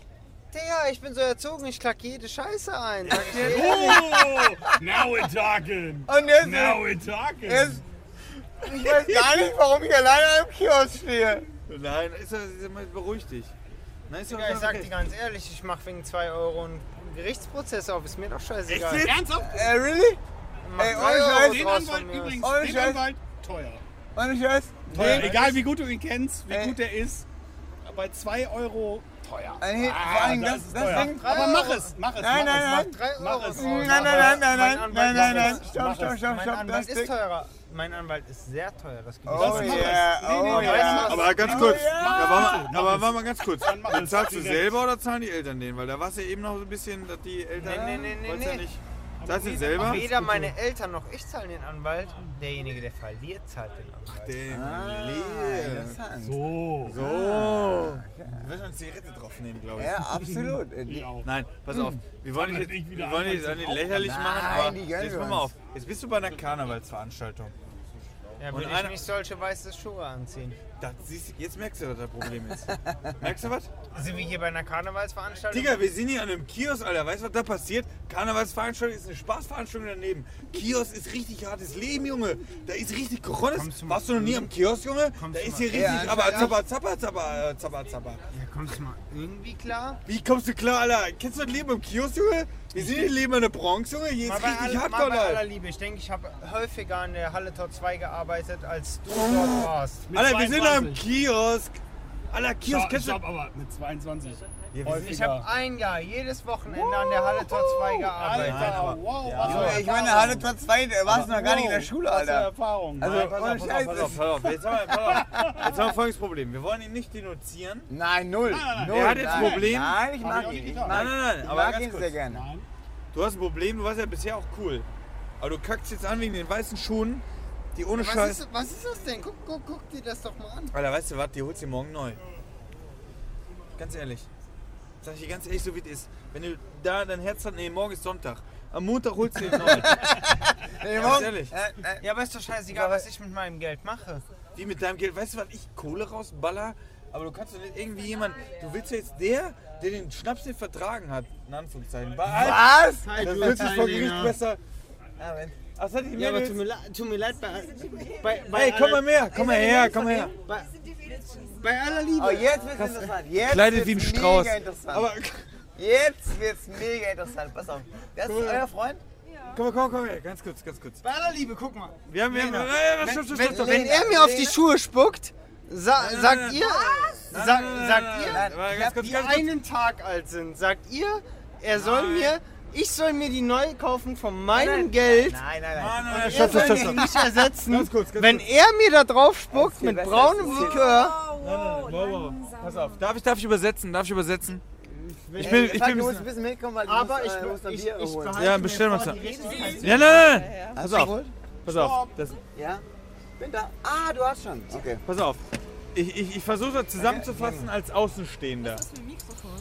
Digga, ich bin so erzogen, ich klag jede Scheiße ein. Sag ich dir. Oh, now we're talking. Und jetzt, Now we're talking. jetzt, ich weiß gar nicht, warum ich alleine am Kiosk stehe. Nein, ist er, ist er mal beruhig dich. Nein, ist Digga, ich sag okay. dir ganz ehrlich, ich mach wegen 2 Euro einen Gerichtsprozess auf, ist mir doch scheißegal. Echt jetzt? Ernsthaft? Äh, really? Mach Ey, draus Anwalt übrigens, den. Anwalt, teuer. Ohne Scheiß? Teuer. Nee. Egal wie gut du ihn kennst, wie Ey. gut er ist, bei 2 Euro teuer. Ey, vor allem das, ist das teuer. Ding. Aber mach es, mach es. Nein, mach nein, es. nein. Mach es. Nein, nein, nein, nein, Mein nein, Anwalt nein, nein, nein, stopp, stopp, stopp, stopp, das ist teurer. Mein Anwalt ist sehr teuer, das gebe ich Oh Das yeah, Nee, nee, oh nee, yeah. Aber ganz Oh kurz, ja. da war mal, Mach aber war mal ganz kurz. Dann Zahlst du selber oder zahlen die Eltern den? Weil da war es ja eben noch so ein bisschen, dass die Eltern. Nee, nee, nee, wollt's nee, ja nee. nicht. Zahlst du selber? Weder meine Eltern noch ich zahlen den Anwalt. Derjenige, der verliert, zahlt den Anwalt. Den Ah. So. So. Wir müssen eine Zigarette drauf nehmen, glaube ich. Ja, absolut. Nein, pass auf. Wir wollen dich man jetzt, nicht wir wollen dich lächerlich machen, Nein, aber die gönnen jetzt wir pass mal uns. auf. Jetzt bist du bei einer Karnevalsveranstaltung. Ja, Und will einer- ich nicht solche weiße Schuhe anziehen. Das, siehst, jetzt merkst du, was das Problem ist. Merkst du was? Sind wir hier bei einer Karnevalsveranstaltung? Digga, wir sind hier an einem Kiosk, Alter. Weißt du, was da passiert? Karnevalsveranstaltung ist eine Spaßveranstaltung daneben. Kiosk ist richtig hartes Leben, Junge. Da ist richtig Kochonis. Kommst du mal- Warst du noch nie am Kiosk, Junge? Kommst Da ist mal- hier richtig, Ja, aber ja. zappa, zappa, zappa, äh, zappa, zappa. Ja, kommst du mal irgendwie klar? Wie kommst du klar, Alter? Kennst du das Leben im Kiosk, Junge? Wir sind hier leben in der Bronx, Junge. Hier Mal ist bei, richtig aller, mal hardcore, bei aller Alter. Liebe, ich denke, ich habe häufiger an der Halle Tor 2 gearbeitet, als du dort warst. Alter, wir sind am 22. Kiosk. Alter, Kiosk, Stopp, kennst du? stopp, aber mit 22. Ich habe ein Jahr, jedes Wochenende an der Halle Tor 2 gearbeitet. Alter, wow, was für Junge, ich meine. Halle Tor 2, da warst du noch gar nicht in der Schule, Was für Alter. Erfahrung. Also, Nein, pass auf, pass auf, pass auf, pass auf. Jetzt haben wir, pass auf. Jetzt haben wir folgendes Problem. Wir wollen ihn nicht denunzieren. Nein, null. nein. null. Er hat jetzt ein nein. Problem. Nein, ich mag ich ihn. Ich Nein, nein, nein, ich aber mag ganz ihn kurz. sehr gerne. Nein. Du hast ein Problem, du warst ja bisher auch cool. Aber du kackst jetzt an wegen den weißen Schuhen, die ohne Was Scheiß. ist, was ist das denn? Guck, guck, guck dir das doch mal an. Alter, weißt du was, die holst du morgen neu. Ganz ehrlich. Sag ich dir ganz ehrlich, so wie es ist. Wenn du da dein Herz hast, nee, morgen ist Sonntag. Am Montag holst du den neu. Nee, Ganz ehrlich. Äh, äh, Ja, aber ist doch scheißegal, was ich mit meinem Geld mache. wie mit deinem Geld. Weißt du, was ich Kohle rausballer? Aber du kannst doch nicht irgendwie jemand. Du willst ja jetzt der, der den Schnaps nicht vertragen hat, in Anführungszeichen. Was? Halt Das die wird sich vor. Gericht besser. Ja, das hat die Ja, aber tut mir, leid, tut mir leid, bei, bei, bei, Hey, komm mal mehr, komm mal her, komm mal her. bei, bei aller Liebe. Oh, jetzt wird's interessant. Jetzt Kleidet wird's wie ein Strauß. Mega interessant. Aber jetzt wird's mega interessant. Pass auf. Das ist euer Freund? komm mal, komm, komm her, ganz kurz, ganz kurz. bei aller Liebe, guck mal. Wir haben, wir haben, äh, stopp, stopp, stopp, Wenn, stopp. wenn er mir auf die Schuhe spuckt, sa nein, sagt nein. ihr, Nein, sa nein, nein, sagt nein, ihr, nein, nein, ganz kurz, die ganz kurz. einen Tag alt sind, sagt ihr, er soll Nein. mir, ich soll mir die neu kaufen von meinem Geld. Nein, nein, nein. Nein, nein, nein, Er stopp, stopp, stopp. nicht ersetzen. Ganz kurz, ganz Wenn kurz. er mir da drauf spuckt mit braunem? Likör, Wow, wow. Pass auf, darf ich, darf ich übersetzen? Darf ich übersetzen? Ich bin, ich Frank, bin du ein musst bisschen. ein bisschen mitkommen, weil du aber musst, ich, äh, ich, Bier ich behalte Ja, bestellen wir uns Redezeit- Ja, nein, nein, nein. Pass auf, pass auf. Das, Ja? Bin da. Ah, du hast schon. Okay. pass auf. Ich, ich, ich versuche das zusammenzufassen als Außenstehender.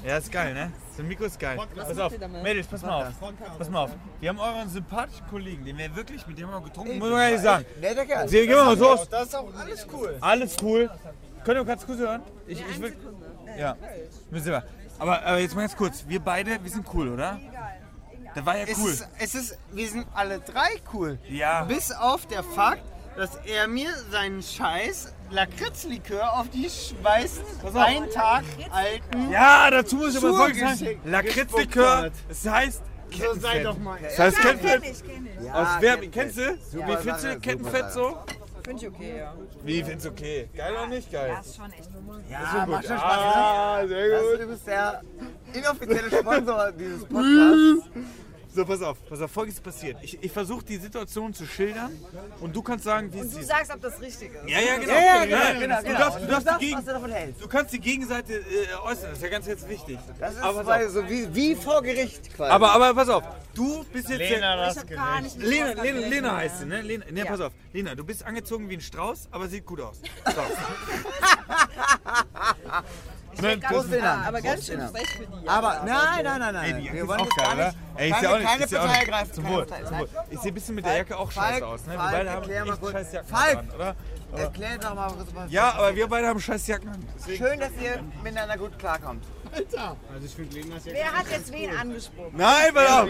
Ja, ist geil, ne? Das Mikro ist geil. Pass auf, Mädels, pass mal auf. Pass mal auf. Wir haben euren sympathischen Kollegen, den wir wirklich, mit dem haben wir getrunken, muss man gar nicht sagen. Netter Kerl. Gehen wir mal so aus. Das ist auch alles cool. Alles cool. Könnt ihr ganz kurz hören? Ich, ich will. Ja. Müssen wir. Aber, aber jetzt mal ganz kurz. Wir beide, wir sind cool, oder? Das war ja Es, cool. ist, es ist, wir sind alle drei cool. Ja. Bis auf der Fakt, dass er mir seinen scheiß Lakritzlikör auf die schweiß auf. ein Tag alten. Ja, dazu muss ich aber Schuhe folgendes sagen. geschickt- Lakritzlikör, gespuckt das heißt So sei doch mal. Das heißt Kettenfett. ich, kenn ich. Aus Ja, wer, kennt kennst du? Wie findest du Kettenfett so? Finde ich okay, ja. Wie findest du okay? Geil oder nicht geil? Das ist schon echt Ja, macht schon Spaß. Ah, ne? sehr Das gut. ist übrigens der inoffizielle Sponsor dieses Podcasts. So, pass auf, pass auf, folgendes passiert. Ich, ich versuche die Situation zu schildern und du kannst sagen, wie es Du ist. sagst, ob das richtig ist. Ja, ja, genau. Ja, ja, Ja, genau, genau, Du genau. darfst, du Und darfst sagst, die Gegen was du davon hältst. Du kannst die Gegenseite äh, äußern, das ist ja ganz jetzt wichtig. Das ist aber, pass auf. so wie, wie vor Gericht quasi. aber, aber pass auf, du bist jetzt Lena, der, das Ich hab gar nicht mit Lena, Lena. Lena heißt sie, ne? Lena, ne, Ja. pass auf. Lena, du bist angezogen wie ein Strauß, aber sieht gut aus. So. Ich werd ganz Prost, Lena. aber ganz schön Lena. frech für die. Aber nein, nein, nein, Ey, nein. die Jacke Wir ist wollen auch geil, gar nicht. Ey, ist ja keine, auch nicht, keine ist ja auch Partei nicht. ergreifen. Zum keine Wohl, Partei. zum Wohl. Ich sehe ein bisschen mit der Jacke auch Falk, scheiße aus, ne? Wir Falk, beide haben erklär mal echt kurz. scheiß Jacken Falk! an, oder? Erklär doch mal kurz was. Ja, aber wir beide haben scheiß Jacken an. Deswegen- Schön, dass ihr miteinander gut klarkommt. Also ich finde Lenas ja Wer hat jetzt wen angesprochen? Nein, pass auf!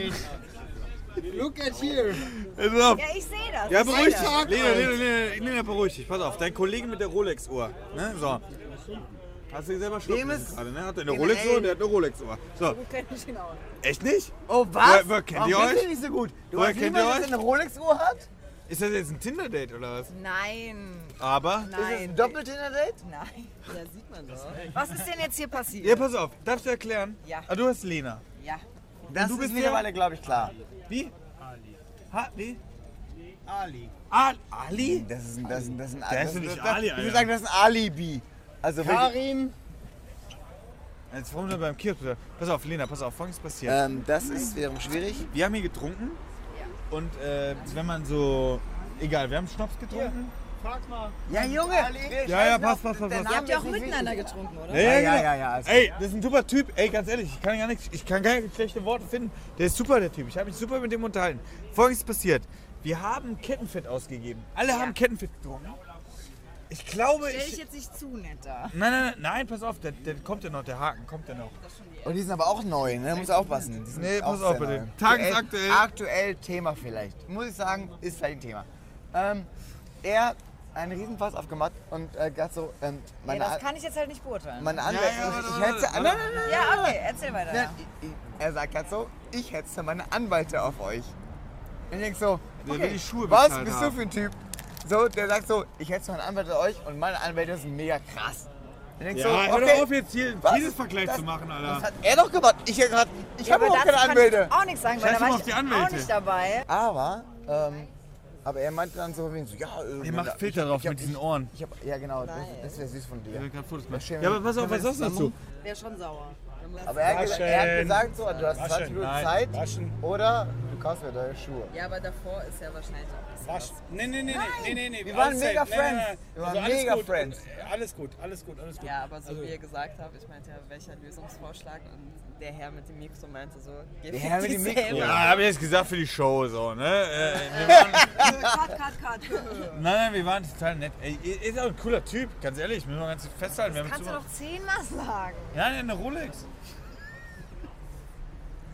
Look at here. Pass auf! Ja, ich sehe das. Ja, ich beruhig dich. Lena, Lena, Lena, Lena, beruhig dich. Pass auf, dein Kollege mit der Rolex-Uhr. Ne? So. Hast du selber Schluck Dem ist gerade, ne? Hat der eine Rolex-Uhr und der hat eine Rolex-Uhr. So. Du kennst mich ihn auch. Echt nicht? Oh, was? Woher- woher kennt Warum ihr euch? ihr nicht so gut? Du weißt kennt nicht, ihr dass er eine Rolex-Uhr hat? Ist das jetzt ein Tinder-Date oder was? Nein. Aber. Ist es Nein. ein Doppeltinder-Date? Nein. Ja, sieht man doch. Was ist denn jetzt hier passiert? Ja, pass auf. Darfst du erklären? Ja. Ah, du hast Lena. Ja. Das du ist bist mittlerweile, glaube ich, klar. Wie? Ha, wie? Ali. Ali? Das ist ein, das ist ein, das ist ein, das ist nicht das, Ali, Ich Alter. würde sagen, das ist ein Alibi. Also Karim. Jetzt wollen wir beim Kiosk. Pass auf, Lena, pass auf, folgendes passiert. ähm, das ist wiederum schwierig. Wir haben hier getrunken und äh, wenn man so. Egal, wir haben Schnaps getrunken. Frag mal. Ja, Junge! Ja, ja, passt, passt, passt, der passt. Ihr habt ja auch miteinander wichtig. getrunken, oder? Ja, Ja, ja, ja, genau. ja, ja. Also, Ey, das ist ein super Typ. Ey, ganz ehrlich, ich kann gar nichts, ich kann gar nicht schlechte Worte finden. Der ist super, der Typ. Ich habe mich super mit dem unterhalten. Folgendes passiert. Wir haben Kettenfett ausgegeben. Alle haben Kettenfett getrunken. Ich glaube, Stell dich ich. jetzt nicht zu netter. Nein, nein, nein, nein, pass auf, der, der kommt ja noch, der Haken kommt ja noch. Und die sind aber auch neu, ne? Muss aufpassen. Die sind Nee, auch pass auf, sehr bitte. neu. Tagesaktuell. Aktuell Thema vielleicht. Muss ich sagen, ist vielleicht ein Thema. Ähm, er einen Riesenfass aufgemacht und äh, gerade so, ähm, meine, das An- kann ich jetzt halt nicht beurteilen. meine Anwälte, ja, ich, warte, ich warte, hetze, warte. nein, nein, nein, Ja, okay, erzähl weiter. nein, ich, ich, er sagt gerade so, ich hetze meine Anwälte auf euch. Und ich denk so, Der okay, will die Schuhe was bezahlt bist haben. du für ein Typ? So, der sagt so, ich hetze meine Anwälte auf euch und meine Anwälte sind mega krass. Denk so, Ja, hör okay, doch auf jetzt hier was? dieses Vergleich Das- zu machen, das Alter. hat er doch gemacht. Ich ich Ja, habe überhaupt dazu keine kann Anwälte. ich auch nichts sagen, weil Scheiß da war ich die auch nicht dabei. Aber, ähm, aber er meinte dann so, wie so, ja, äh, Der macht ich- Filter ich- drauf mit diesen Ohren. Ich hab, ja genau, das, das wäre süß von dir. Ich will gerade Fotos Das machen. Ja, aber pass auf, was sagst du dazu? Wäre schon sauer. Aber er hat, gesagt, er hat gesagt so, du hast 20 Minuten Nein, Zeit waschen. oder du kaufst mir neue Schuhe. Ja, aber davor ist ja wahrscheinlich auch Was? Nee, nee, nee, nee, nee, nee, nee. Wir waren alles mega safe. Nee, nee, Friends. nee. Wir waren Also alles mega gut. Friends. Alles gut, alles gut, alles gut. Ja, aber so Also- wie ihr gesagt habt, ich meinte ja, welcher Lösungsvorschlag und der Herr mit dem Mikro meinte so, geh Der Herr mit dem Mikro. Ja, habe ich jetzt gesagt für die Show so, ne? Äh, waren, Cut, cut, cut. nein, nein, wir waren total nett. Ey, ist auch ein cooler Typ, ganz ehrlich, müssen wir ganz festhalten. Wir haben Kannst du doch zehnmal sagen. Ja, eine Rolex.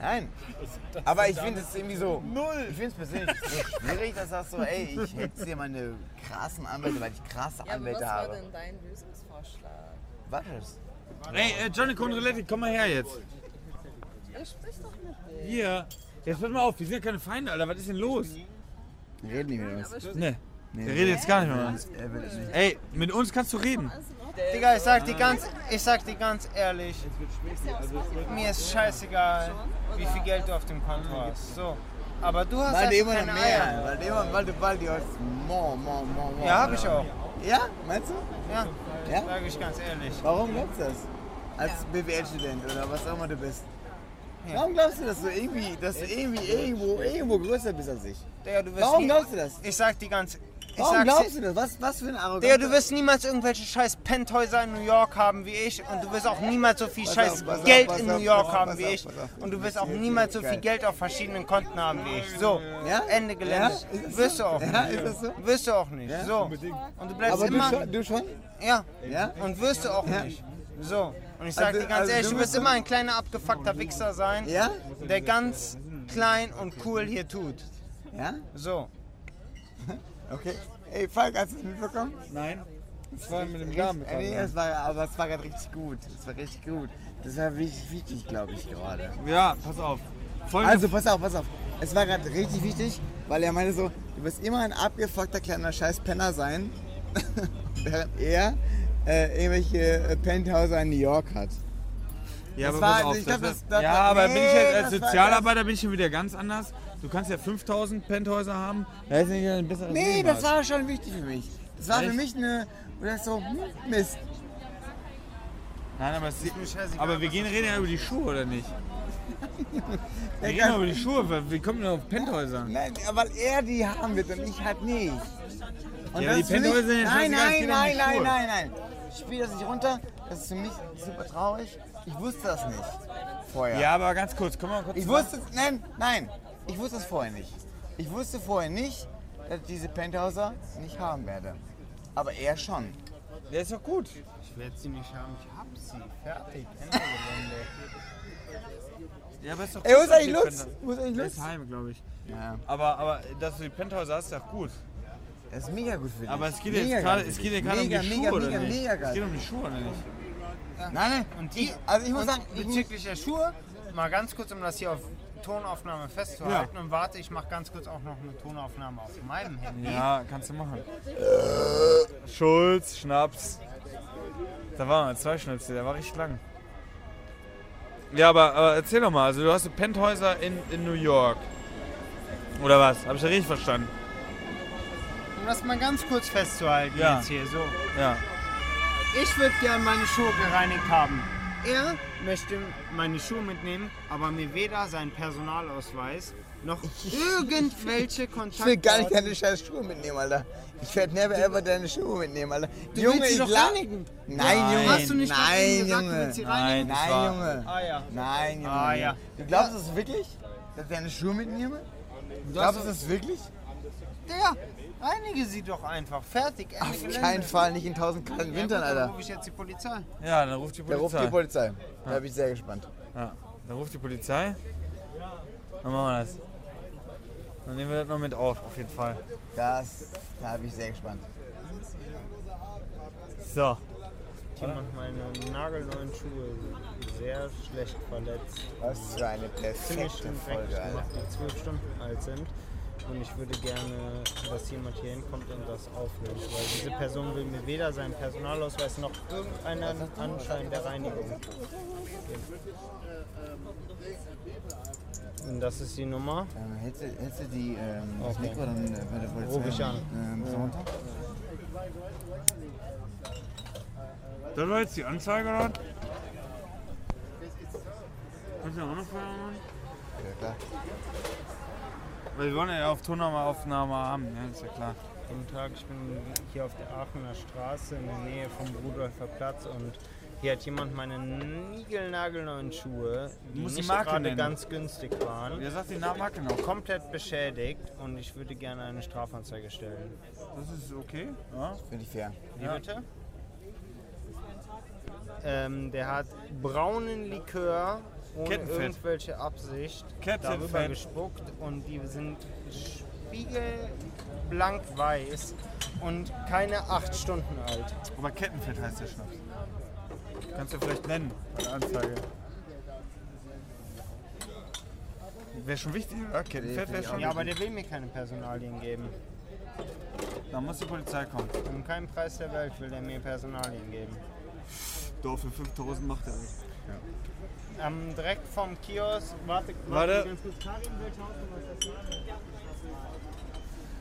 Nein. Aber ich finde es irgendwie so. Null. Ich finde es persönlich so schwierig, dass du sagst so, ey, ich hätte dir meine krassen Anwälte, weil ich krasse Ja, aber was Anwälte war habe. denn dein Lösungsvorschlag? Was ist? Ey, äh, Johnny Conroletti, komm mal her jetzt. Ja, sprich doch mit mir. Hier. Jetzt pass mal auf, wir sind ja keine Feinde, Alter. Was ist denn los? Reden nicht mit uns. Ne. Der redet jetzt gar nicht mit uns. Ey, mit uns kannst du reden. Digga, ich sag dir ganz, ich sag dir ganz ehrlich, mir ist scheißegal, wie viel Geld du auf dem Konto hast. So. Aber du hast Weil einfach immer keine mehr. Eier. Weil immer, weil du, weil die hast more, more, more, more. Ja, hab ich auch. Ja? Meinst du? Ja, Ja? sag ich ganz ehrlich. Warum glaubst du das? Als BWL-Student oder was auch immer du bist. Warum glaubst du, dass du irgendwie, dass du irgendwie irgendwo, irgendwo größer bist als ich? Wirst Warum glaubst du das? ich sag dir ganz, Warum sag's glaubst dir, du das? Was, was für ein Arroganz? Digga, du wirst niemals irgendwelche scheiß Penthäuser in New York haben wie ich und du wirst auch niemals so viel scheiß auf, pass auf, Geld in New York haben wie ich und du wirst auch niemals so viel Geld auf verschiedenen Konten haben wie ich. So, Ja? Ende Gelände. Wirst du auch Ja, nicht. ist das so? Wirst du auch nicht. Ja? So. Und du bleibst immer. du schon? Ja. Ja? Und wirst du auch Ja. nicht. So. Und ich sag Also- dir ganz also ehrlich, du wirst immer ein kleiner abgefuckter Wichser sein, Ja? der ganz klein und cool hier tut. Ja? So. Okay. Ey, Falk, hast du es mitbekommen? Nein. Das war mit dem Richtig, äh, nee, es war, aber es war gerade richtig gut. Es war richtig gut. Das war wichtig, wichtig glaube ich, gerade. Ja, pass auf. Folgende Also, pass auf, pass auf. Es war gerade richtig wichtig, weil er meinte so, du wirst immer ein abgefuckter kleiner Scheiß-Penner sein, während er äh, irgendwelche äh, Penthäuser in New York hat. Ja, Das aber war- pass auf, glaub, das das- ja, war- aber bin ich jetzt als das war- Sozialarbeiter bin ich schon wieder ganz anders. Du kannst ja 5000 Penthäuser haben. Da ist nicht ein besseres Nee, Leben das hast. war schon wichtig für mich. Das war für Echt? mich eine, das so, hm, Mist. Nein, aber, es, aber wir gehen reden ja über die Schuhe, oder nicht? Wir reden kann- über die Schuhe. weil Wir kommen nur auf Penthäuser. Nein, weil er die haben wird und ich halt nicht. Und Ja, das die für Penthäuser sind ja Nein, es nein, nein, nein, nein, nein. Ich spiele das nicht runter. Das ist für mich super traurig. Ich wusste das nicht vorher. Ja, aber ganz kurz, komm mal kurz. Ich wusste, nein, nein, ich wusste es vorher nicht. Ich wusste vorher nicht, dass ich diese Penthäuser nicht haben werde. Aber er schon. Der ist doch gut. Ich werde sie nicht haben, ich hab sie. Fertig. Ja, aber ist doch Ey, wo ist dass eigentlich Lutz? Wo ist eigentlich Der Lutz? ist heim, glaube ich. Ja, Aber, aber dass du die Penthäuser hast, ist doch gut. das ist mega gut für dich. Aber es geht mega jetzt gerade geil es für geht ja dich. gerade um die mega, Schuhe, mega, oder mega, nicht? mega Es geil. geht um die Schuhe, oder nicht? Nein, nein. Und die, Also ich muss und sagen, ich muss- bezüglich der Schuhe, mal ganz kurz, um das hier auf Tonaufnahme festzuhalten. Und warte, ich mache ganz kurz auch noch eine Tonaufnahme auf meinem Handy. Ja, kannst du machen. Schulz, Schnaps. Da waren wir, zwei Schnipsel, der war richtig lang. Ja, aber, aber erzähl doch mal, also du hast Penthäuser in, in New York. Oder was? Hab ich da richtig verstanden? Um das mal ganz kurz festzuhalten Ja. jetzt hier so. Ja. Ich würde gerne meine Schuhe gereinigt haben. Er möchte meine Schuhe mitnehmen, aber mir weder seinen Personalausweis noch irgendwelche Kontakte. Ich will gar nicht deine scheiß Schuhe mitnehmen, Alter. Ich werde never ever deine Schuhe mitnehmen, Alter. Du willst sie doch reinigen. Nein, Nein. Junge. Hast du nicht Nein, gesagt, du Junge. willst sie Nein, reinigen? Nein, war- Junge. Ah ja. Nein, Junge. Ah, ja. Du glaubst es wirklich? Dass ich deine Schuhe mitnehme? Du glaubst du das wirklich? Der, reinige sie doch einfach. Fertig. Ende Auf Gelände. keinen Fall, nicht in tausend kalten Ja, gut, Wintern, dann Alter. rufe ich jetzt die Polizei. Ja, dann ruft die Da ruft Polizei. die Polizei. Da bin ich sehr gespannt. Ja, dann ruft die Polizei. Dann machen wir das. Dann nehmen wir das noch mit auf, auf jeden Fall. Das, da bin ich sehr gespannt. So. Jemand meine nagelneuen Schuhe sehr schlecht verletzt. Was für eine perfekte Folge, Alter. die zwölf Stunden alt sind. Und ich würde gerne, dass jemand hier hinkommt und das aufnimmt. Weil diese Person will mir weder seinen Personalausweis noch irgendeinen Anschein der Reinigung geben. Und das ist die Nummer. Ähm, hältst du die ähm, Okay. Mikro dann äh, bei der Polizei? Ruf ich an. Äh, ein bisschen runter? Das war jetzt die Anzeige, oder? Kannst du auch noch machen? Ja, klar. Weil wir wollen ja auf Tonaufnahme haben, ja, ist ja klar. Guten Tag, ich bin hier auf der Aachener Straße in der Nähe vom Rudolfer Platz und hier hat jemand meine niegelnagelneuen Schuhe, die musst die nicht Marke gerade nennen. ganz günstig waren, Wer sagt die Marke noch? komplett beschädigt und ich würde gerne eine Strafanzeige stellen. Das ist okay. Ja. Finde ich fair. Wie bitte? Ähm, der hat braunen Likör ohne irgendwelche Absicht Kettenfett. darüber gespuckt und die sind spiegelblank weiß und keine acht Stunden alt. Aber Kettenfett heißt der Schnaps. Kannst du vielleicht nennen bei der Anzeige. Wäre schon wichtig, oder? Kettenfett wäre schon Ja, aber der will mir keine Personalien geben. Da muss die Polizei kommen. Um keinen Preis der Welt will der mir Personalien geben. Doch, für 5000 macht er nicht. Ähm, direkt vom Kiosk, warte, Warte. ganz kurz. Karin, welche Hausnummer ist das hier?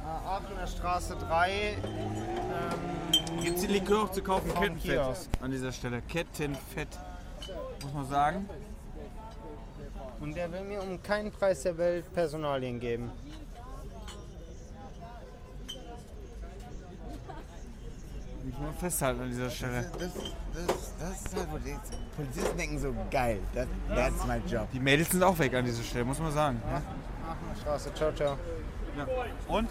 Äh, Aachener Straße 3. Ähm, Gibt es die Likör auch zu kaufen? Kettenfett Kiosk. an dieser Stelle. Kettenfett. Muss man sagen. und der will mir um keinen Preis der Welt Personalien geben. Muss man festhalten an dieser Stelle. Das, das, das ist halt, wo die Polizisten denken so, geil, that, that's my job. Die Mädels sind auch weg an dieser Stelle, muss man sagen. Aachener Straße, ciao, ciao. Ja. Und?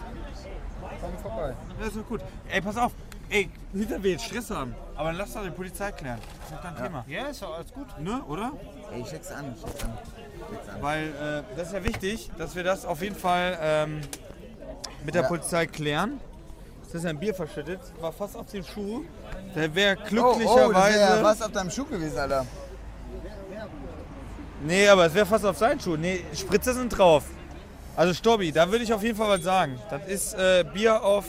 Komm vorbei. Ja, ist doch gut. Ey, pass auf. Ey, dass wir jetzt Stress haben. Aber dann lass doch die Polizei klären. Das ist doch kein Thema. Ja, ist doch alles gut. Ne, oder? Ey, ich schick's an, ich an. Schick's an. Weil äh, das ist ja wichtig, dass wir das auf jeden Fall ähm, mit der Ja. Polizei klären. Das ist ein Bier verschüttet, war fast auf dem Schuh. Der wäre Oh, oh, das glücklicherweise. wäre ja was auf deinem Schuh gewesen, Alter. Nee, aber es wäre fast auf seinen Schuh. Nee, Spritzer sind drauf. Also Stobby, da würde ich auf jeden Fall was sagen. Das ist äh, Bier auf.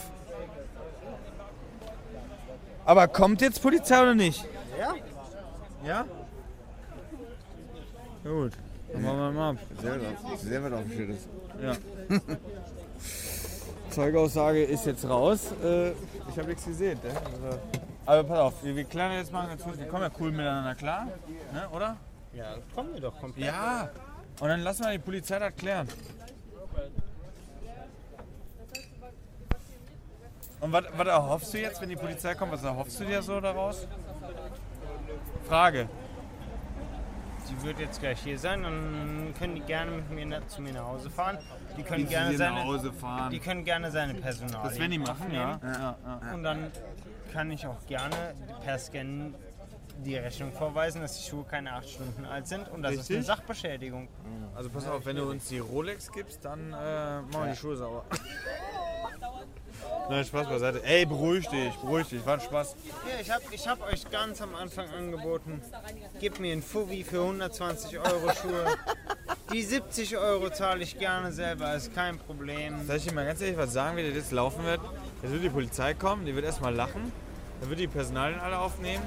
Aber kommt jetzt Polizei oder nicht? Ja? Ja? Ja gut. Dann machen wir mal ab. Selber, selber drauf geschüttet. Ja. Zeugaussage ist jetzt raus. Äh, ich habe nichts gesehen. Ne? Also, aber pass auf, wir, wir klären jetzt mal ganz kurz. Wir kommen ja cool miteinander klar, ne, oder? Ja, kommen wir doch komplett. Ja. Und dann lassen wir die Polizei das klären. Und was, was erhoffst du jetzt, wenn die Polizei kommt? Was erhoffst du dir so daraus? Frage. Die wird jetzt gleich hier sein, dann können die gerne mit mir nach, zu mir nach Hause fahren. Die können gerne seine, nach Hause fahren. Die können gerne seine Personalien Das werden die machen, ja. ja, ja. Und dann kann ich auch gerne per Scan die Rechnung vorweisen, dass die Schuhe keine acht Stunden alt sind und das ist eine Richtig. Sachbeschädigung. Also pass auf, wenn du uns die Rolex gibst, dann äh, machen wir die Schuhe sauber. Nein, Spaß beiseite. Ey, beruhig dich, beruhig dich, war ein Spaß. Ja, ich habe ich hab euch ganz am Anfang angeboten, gebt mir ein Fuvi für 120 Euro Schuhe. Die 70 Euro zahle ich gerne selber, ist kein Problem. Soll ich dir mal ganz ehrlich was sagen, wie das jetzt laufen wird? Jetzt wird die Polizei kommen, die wird erstmal lachen, dann wird die Personalien alle aufnehmen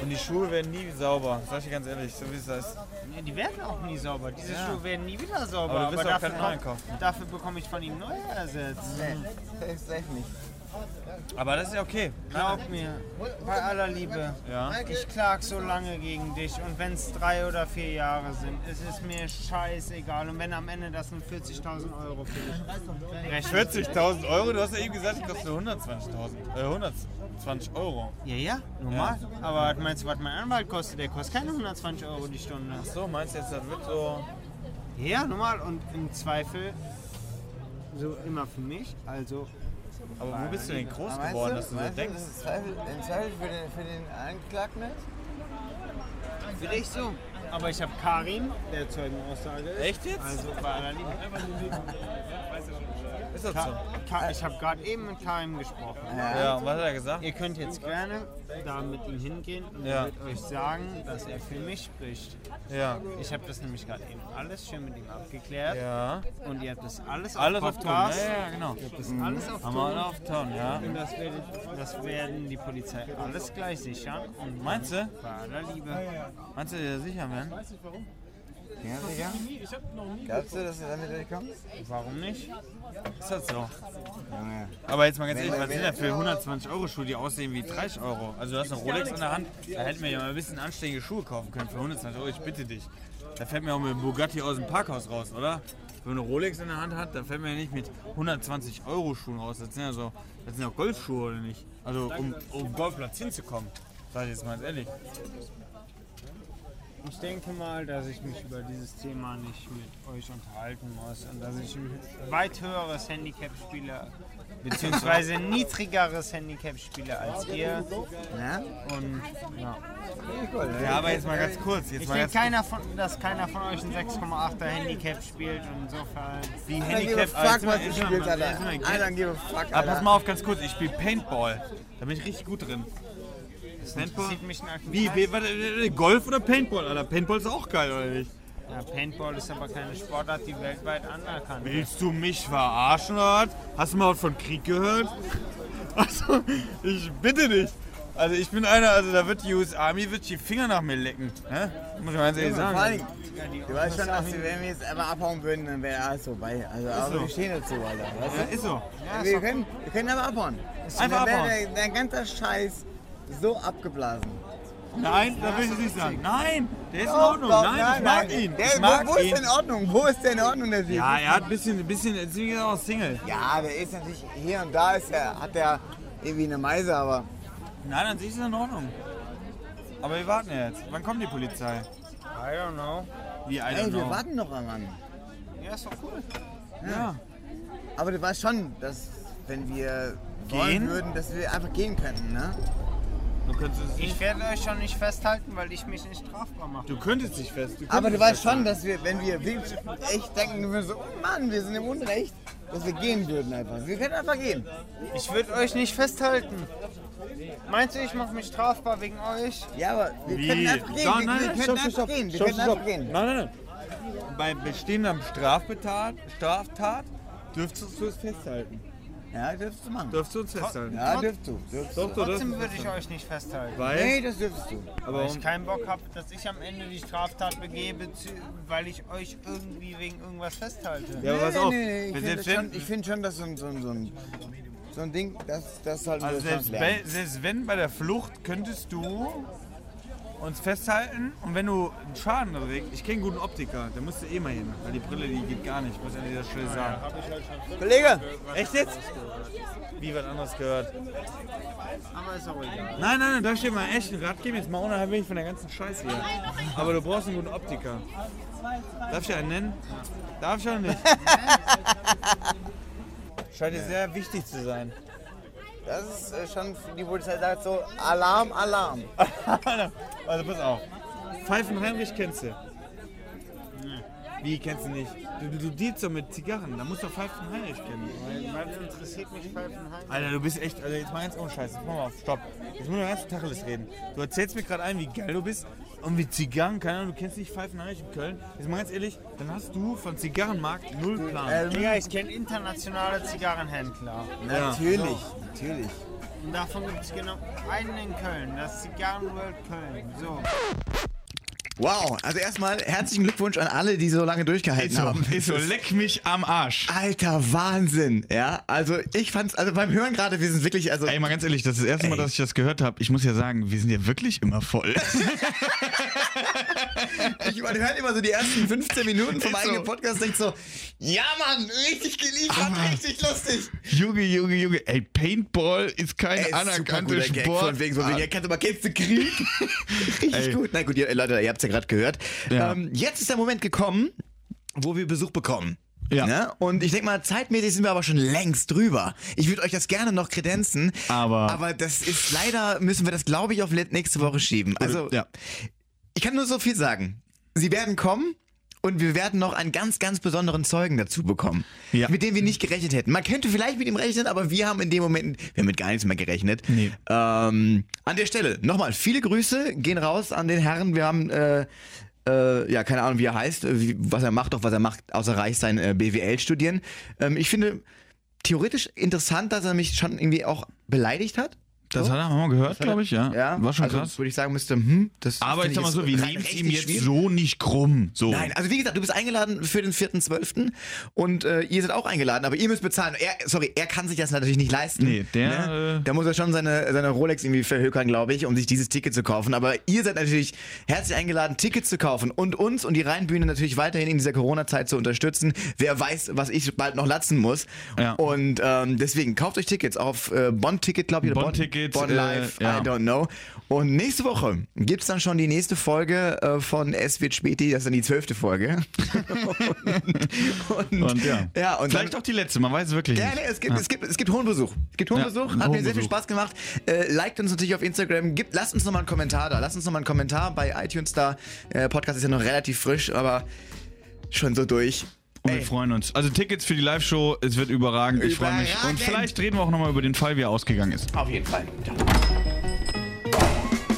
und die Schuhe werden nie sauber. Sag ich dir ganz ehrlich, so wie es ist. Ja, die werden auch nie sauber. Diese Ja. Schuhe werden nie wieder sauber. Aber du wirst auch dafür, keinen neuen kaufen. dafür bekomme ich von ihm neue ersetzt. Safe, safe nicht. Aber das ist ja okay. Glaub mir, bei aller Liebe. Ja. Ich klag so lange gegen dich und wenn es drei oder vier Jahre sind, es ist mir scheißegal. Und wenn am Ende das sind 40.000 Euro für dich rechnen. 40.000 Euro? Du hast ja eben gesagt, kosten nur 120.000. Äh, 120 Euro. Ja, ja, normal. Aber was meinst du, was mein Anwalt kostet? Der kostet keine 120 Euro die Stunde. So, meinst du jetzt, das wird so. Ja, normal. Und im Zweifel so immer für mich. Also Aber wo bist du denn groß Aber geworden, dass du so meinst denkst? Das ist Zweifel, ein Zweifel für den, für den Angeklagten ist? Vielleicht so. Aber ich habe Karin, der Zeugenaussage ist. Echt jetzt? Also bei aller Liebe. Ist das Ka so? Ka ich habe gerade eben mit Karin gesprochen. Ja, und was hat er gesagt? Ihr könnt jetzt gerne da mit ihm hingehen und Ja. er wird euch sagen, dass er für mich spricht. Ja. Ich habe das nämlich gerade eben alles schön mit ihm abgeklärt. Ja. Und ihr habt das alles, Alles auf auf Ton. Podcast. Ja, ja, genau. Ihr habt das alles auf Haben wir alle Ton. auf Ton, ja. Und das, werdet, das werden die Polizei alles gleich sichern. Und Meinst du? Bei aller Liebe. Meinst du dir sicher, man? Ja, sicher? Glaubst du, dass du damit durchkommst? Warum nicht? Ist das so? Junge. Aber jetzt mal ganz ehrlich, was sind das für 120 Euro Schuhe, die aussehen wie 30 Euro? Also du hast eine Rolex in der Hand, da hätten wir ja mal ein bisschen anständige Schuhe kaufen können für 120 Euro, ich bitte dich. Da fällt mir auch mit dem Bugatti aus dem Parkhaus raus, oder? Wenn man eine Rolex in der Hand hat, dann fällt man ja nicht mit 120 Euro Schuhen raus. Das sind ja so, das sind ja Golfschuhe oder nicht? Also um, um Golfplatz hinzukommen. Sag ich jetzt mal ganz ehrlich. Ich denke mal, dass ich mich über dieses Thema nicht mit euch unterhalten muss und dass ich ein weit höheres Handicap spiele, beziehungsweise niedrigeres Handicap spiele als ihr. Ja? Und ja. Ja, aber jetzt mal ganz kurz. Jetzt Ich mal denke, ganz keiner von, dass keiner von euch ein 6,8er Handicap spielt und insofern. Wie I Handicap. fuck, was du spielst, Alter. jetzt I mal- don't give a fuck, Aber Alter. pass mal auf, ganz kurz. Ich spiele Paintball. Da bin ich richtig gut drin. Paintball? Sieht mich nach Wie, wie, warte, Golf oder Paintball, Alter? Paintball ist auch geil, oder nicht? Ja, Paintball ist aber keine Sportart, die weltweit anerkannt ist. Willst du mich verarschen oder was? Hast du mal was von Krieg gehört? Also, ich bitte nicht. Also ich bin einer, also da wird die US Army wird die Finger nach mir lecken. Hä? Muss ich mal ganz ehrlich Vor allem, sagen. du weißt schon, dass wir, wenn wir jetzt einfach abhauen würden, dann wäre alles vorbei. Also, aber so. wir stehen dazu, Alter. Weißt Ja, ist so. du? wir, können, wir können aber abhauen. Einfach wäre abhauen. der, der ganze Scheiß so abgeblasen. Nein, da will ich es nicht sagen. Nein, der ist in Ordnung. doch, Nein, ich mag ihn. Der, Ich mag wo, wo ist ihn. denn in Ordnung? Wo ist denn in Ordnung der Typ? Ja, er hat ein bisschen, ein bisschen, jetzt ist er auch Single. Ja, der ist natürlich hier und da ist er, hat er irgendwie eine Meise, aber Nein, an sich ist er in Ordnung. Aber wir warten jetzt. Wann kommt die Polizei? I don't know. Wie, I don't ey, wir know. warten noch daran. Ja, ist doch cool. Ja. Aber du weißt schon, dass wenn wir Gehen? wollen würden, dass wir einfach gehen könnten, ne? Ich werde euch schon nicht festhalten, weil ich mich nicht strafbar mache. du könntest dich fest. Du Aber du weißt schon, dass wir, wenn wir wirklich echt denken, wir so, oh Mann, wir sind im Unrecht, dass wir gehen würden einfach. Wir können einfach gehen. Ich würde euch nicht festhalten. Meinst du, ich mache mich strafbar wegen euch? Ja, aber wir Wie? können einfach gehen. Wir, nein, wir nein, können stopp, einfach stopp, gehen. Wir stopp, können stopp. einfach gehen. Nein, nein, nein. Bei bestehender Straftat, Straftat dürftest du es festhalten. Ja, dürftest du machen. Dürftest du uns festhalten. Ja, dürftest du. Dürftest Doch, du. du Trotzdem würde ich euch nicht festhalten. Weil, Nee, das dürftest du. aber Weil ich keinen Bock habe, dass ich am Ende die Straftat begebe, weil ich euch irgendwie wegen irgendwas festhalte. Ja, aber pass nee, auf. nee, nee, ich finde schon, find schon, dass so ein, so ein, so ein, so ein Ding, das, das sollten also selbst, selbst wenn bei der Flucht könntest du uns festhalten und wenn du einen Schaden kriegst, ich kenne einen guten Optiker, der musst du eh mal hin, weil die Brille, die geht gar nicht, muss ich an dieser Stelle sagen. Kollege, Echt jetzt? Wie was anderes gehört? Aber ist auch egal. Nein, nein, nein, da steht mal echt ein Rat geben, jetzt mal unabhängig von der ganzen Scheiße hier. Aber du brauchst einen guten Optiker. Darf ich einen nennen? Darf ich auch nicht. Scheint dir sehr wichtig zu sein. Das ist äh, schon, die Polizei sagt so, Alarm, Alarm. Also pass auf. Pfeifen Heinrich kennst du? Wie kennst du nicht? Du, du, du dealst doch mit Zigarren, da musst du doch Pfeifen Heinrich kennen. Was interessiert mich Pfeifenheim? Alter, du bist echt, also jetzt mal ganz ohne Scheiß, jetzt mach mal auf, stopp. Jetzt muss ich ganz Tacheles reden. Du erzählst mir gerade ein, wie geil du bist und wie Zigarren, keine Ahnung, du kennst nicht Pfeifen Heinrich in Köln. Jetzt mal ganz ehrlich, dann hast du von Zigarrenmarkt null Plan. Ähm, Digga, ich kenne internationale Zigarrenhändler. natürlich, natürlich. Und davon gibt es genau einen in Köln, das Zigarrenworld Köln. So. Wow, also erstmal herzlichen Glückwunsch an alle, die so lange durchgehalten Ist so, haben. ist so, leck mich am Arsch. Alter Wahnsinn, ja. Also ich fand's, also beim Hören gerade, wir sind wirklich, also Ey, mal ganz ehrlich, das ist das erste Mal, Ey. dass ich das gehört habe. Ich muss ja sagen, wir sind ja wirklich immer voll. ich man hört immer so die ersten 15 Minuten vom Ist so. eigenen Podcast, denkt so, ja Mann, richtig geliefert, Aber- richtig lustig. Junge, Junge, Junge. Ey, Paintball ist kein Ey, anerkannter guter Gag, Sport. von wegen so, ihr kennt aber kennst du Krieg? richtig Ey. gut. Na gut, ihr, Leute, ihr habt's ja gerade gehört. Ja. Ähm, jetzt ist der Moment gekommen, wo wir Besuch bekommen. Ja. Ne? Und ich denke mal, zeitmäßig sind wir aber schon längst drüber. Ich würde euch das gerne noch kredenzen. Aber- Aber das ist leider, müssen wir das, glaube ich, auf nächste Woche schieben. Also, ja. ich kann nur so viel sagen. Sie werden kommen. Und wir werden noch einen ganz, ganz besonderen Zeugen dazu bekommen, Ja. mit dem wir nicht gerechnet hätten. Man könnte vielleicht mit ihm rechnen, aber wir haben in dem Moment, wir haben mit gar nichts mehr gerechnet. Nee. Ähm, an der Stelle nochmal viele Grüße gehen raus an den Herrn. Wir haben äh, äh, ja keine Ahnung, wie er heißt, wie, was er macht, doch was er macht, außer reich sein äh, BWL studieren. Ähm, ich finde theoretisch interessant, dass er mich schon irgendwie auch beleidigt hat. Das hat er mal gehört, glaube ich, ja. Ja, War schon also, krass. Würde ich sagen müsste, hm, das Aber ich sag mal so, wir nehmen es ihm jetzt schwierig. so nicht krumm. So. Nein, also wie gesagt, du bist eingeladen für den 4.12. und äh, ihr seid auch eingeladen, aber ihr müsst bezahlen. Er, sorry, er kann sich das natürlich nicht leisten. Nee, der, Ne? äh, Da muss er schon seine, seine Rolex irgendwie verhökern, glaube ich, um sich dieses Ticket zu kaufen. Aber ihr seid natürlich herzlich eingeladen, Tickets zu kaufen und uns und die Rheinbühne natürlich weiterhin in dieser Corona-Zeit zu unterstützen. Wer weiß, was ich bald noch latzen muss. Ja. Und ähm, deswegen kauft euch Tickets auf äh, Bonn-Ticket, glaube ich, oder Bonn äh, Live, ja. I don't know. Und nächste Woche gibt's dann schon die nächste Folge äh, von Es wird Späti, das ist dann die zwölfte Folge. und, Und ja. ja und Vielleicht dann, auch die letzte, man weiß es wirklich ja, nicht. nee, es gibt, es gibt, es gibt hohen Besuch. Es gibt hohen Ja, Besuch, hat mir hohen sehr viel. Spaß gemacht. Äh, liked uns natürlich auf Instagram, gibt, lasst uns nochmal einen Kommentar da. Lasst uns nochmal einen Kommentar bei iTunes da. Äh, Podcast ist ja noch relativ frisch, aber schon so durch. Und wir freuen uns. Also Tickets für die Live-Show, es wird überragend. Ich freue mich. Und vielleicht reden wir auch nochmal über den Fall, wie er ausgegangen ist. Auf jeden Fall.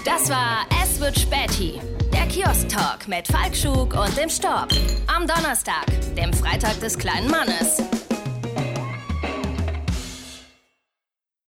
Das war Es wird Späti. Der Kiosk-Talk mit Falk Schug und dem Storb. Am Donnerstag, dem Freitag des kleinen Mannes.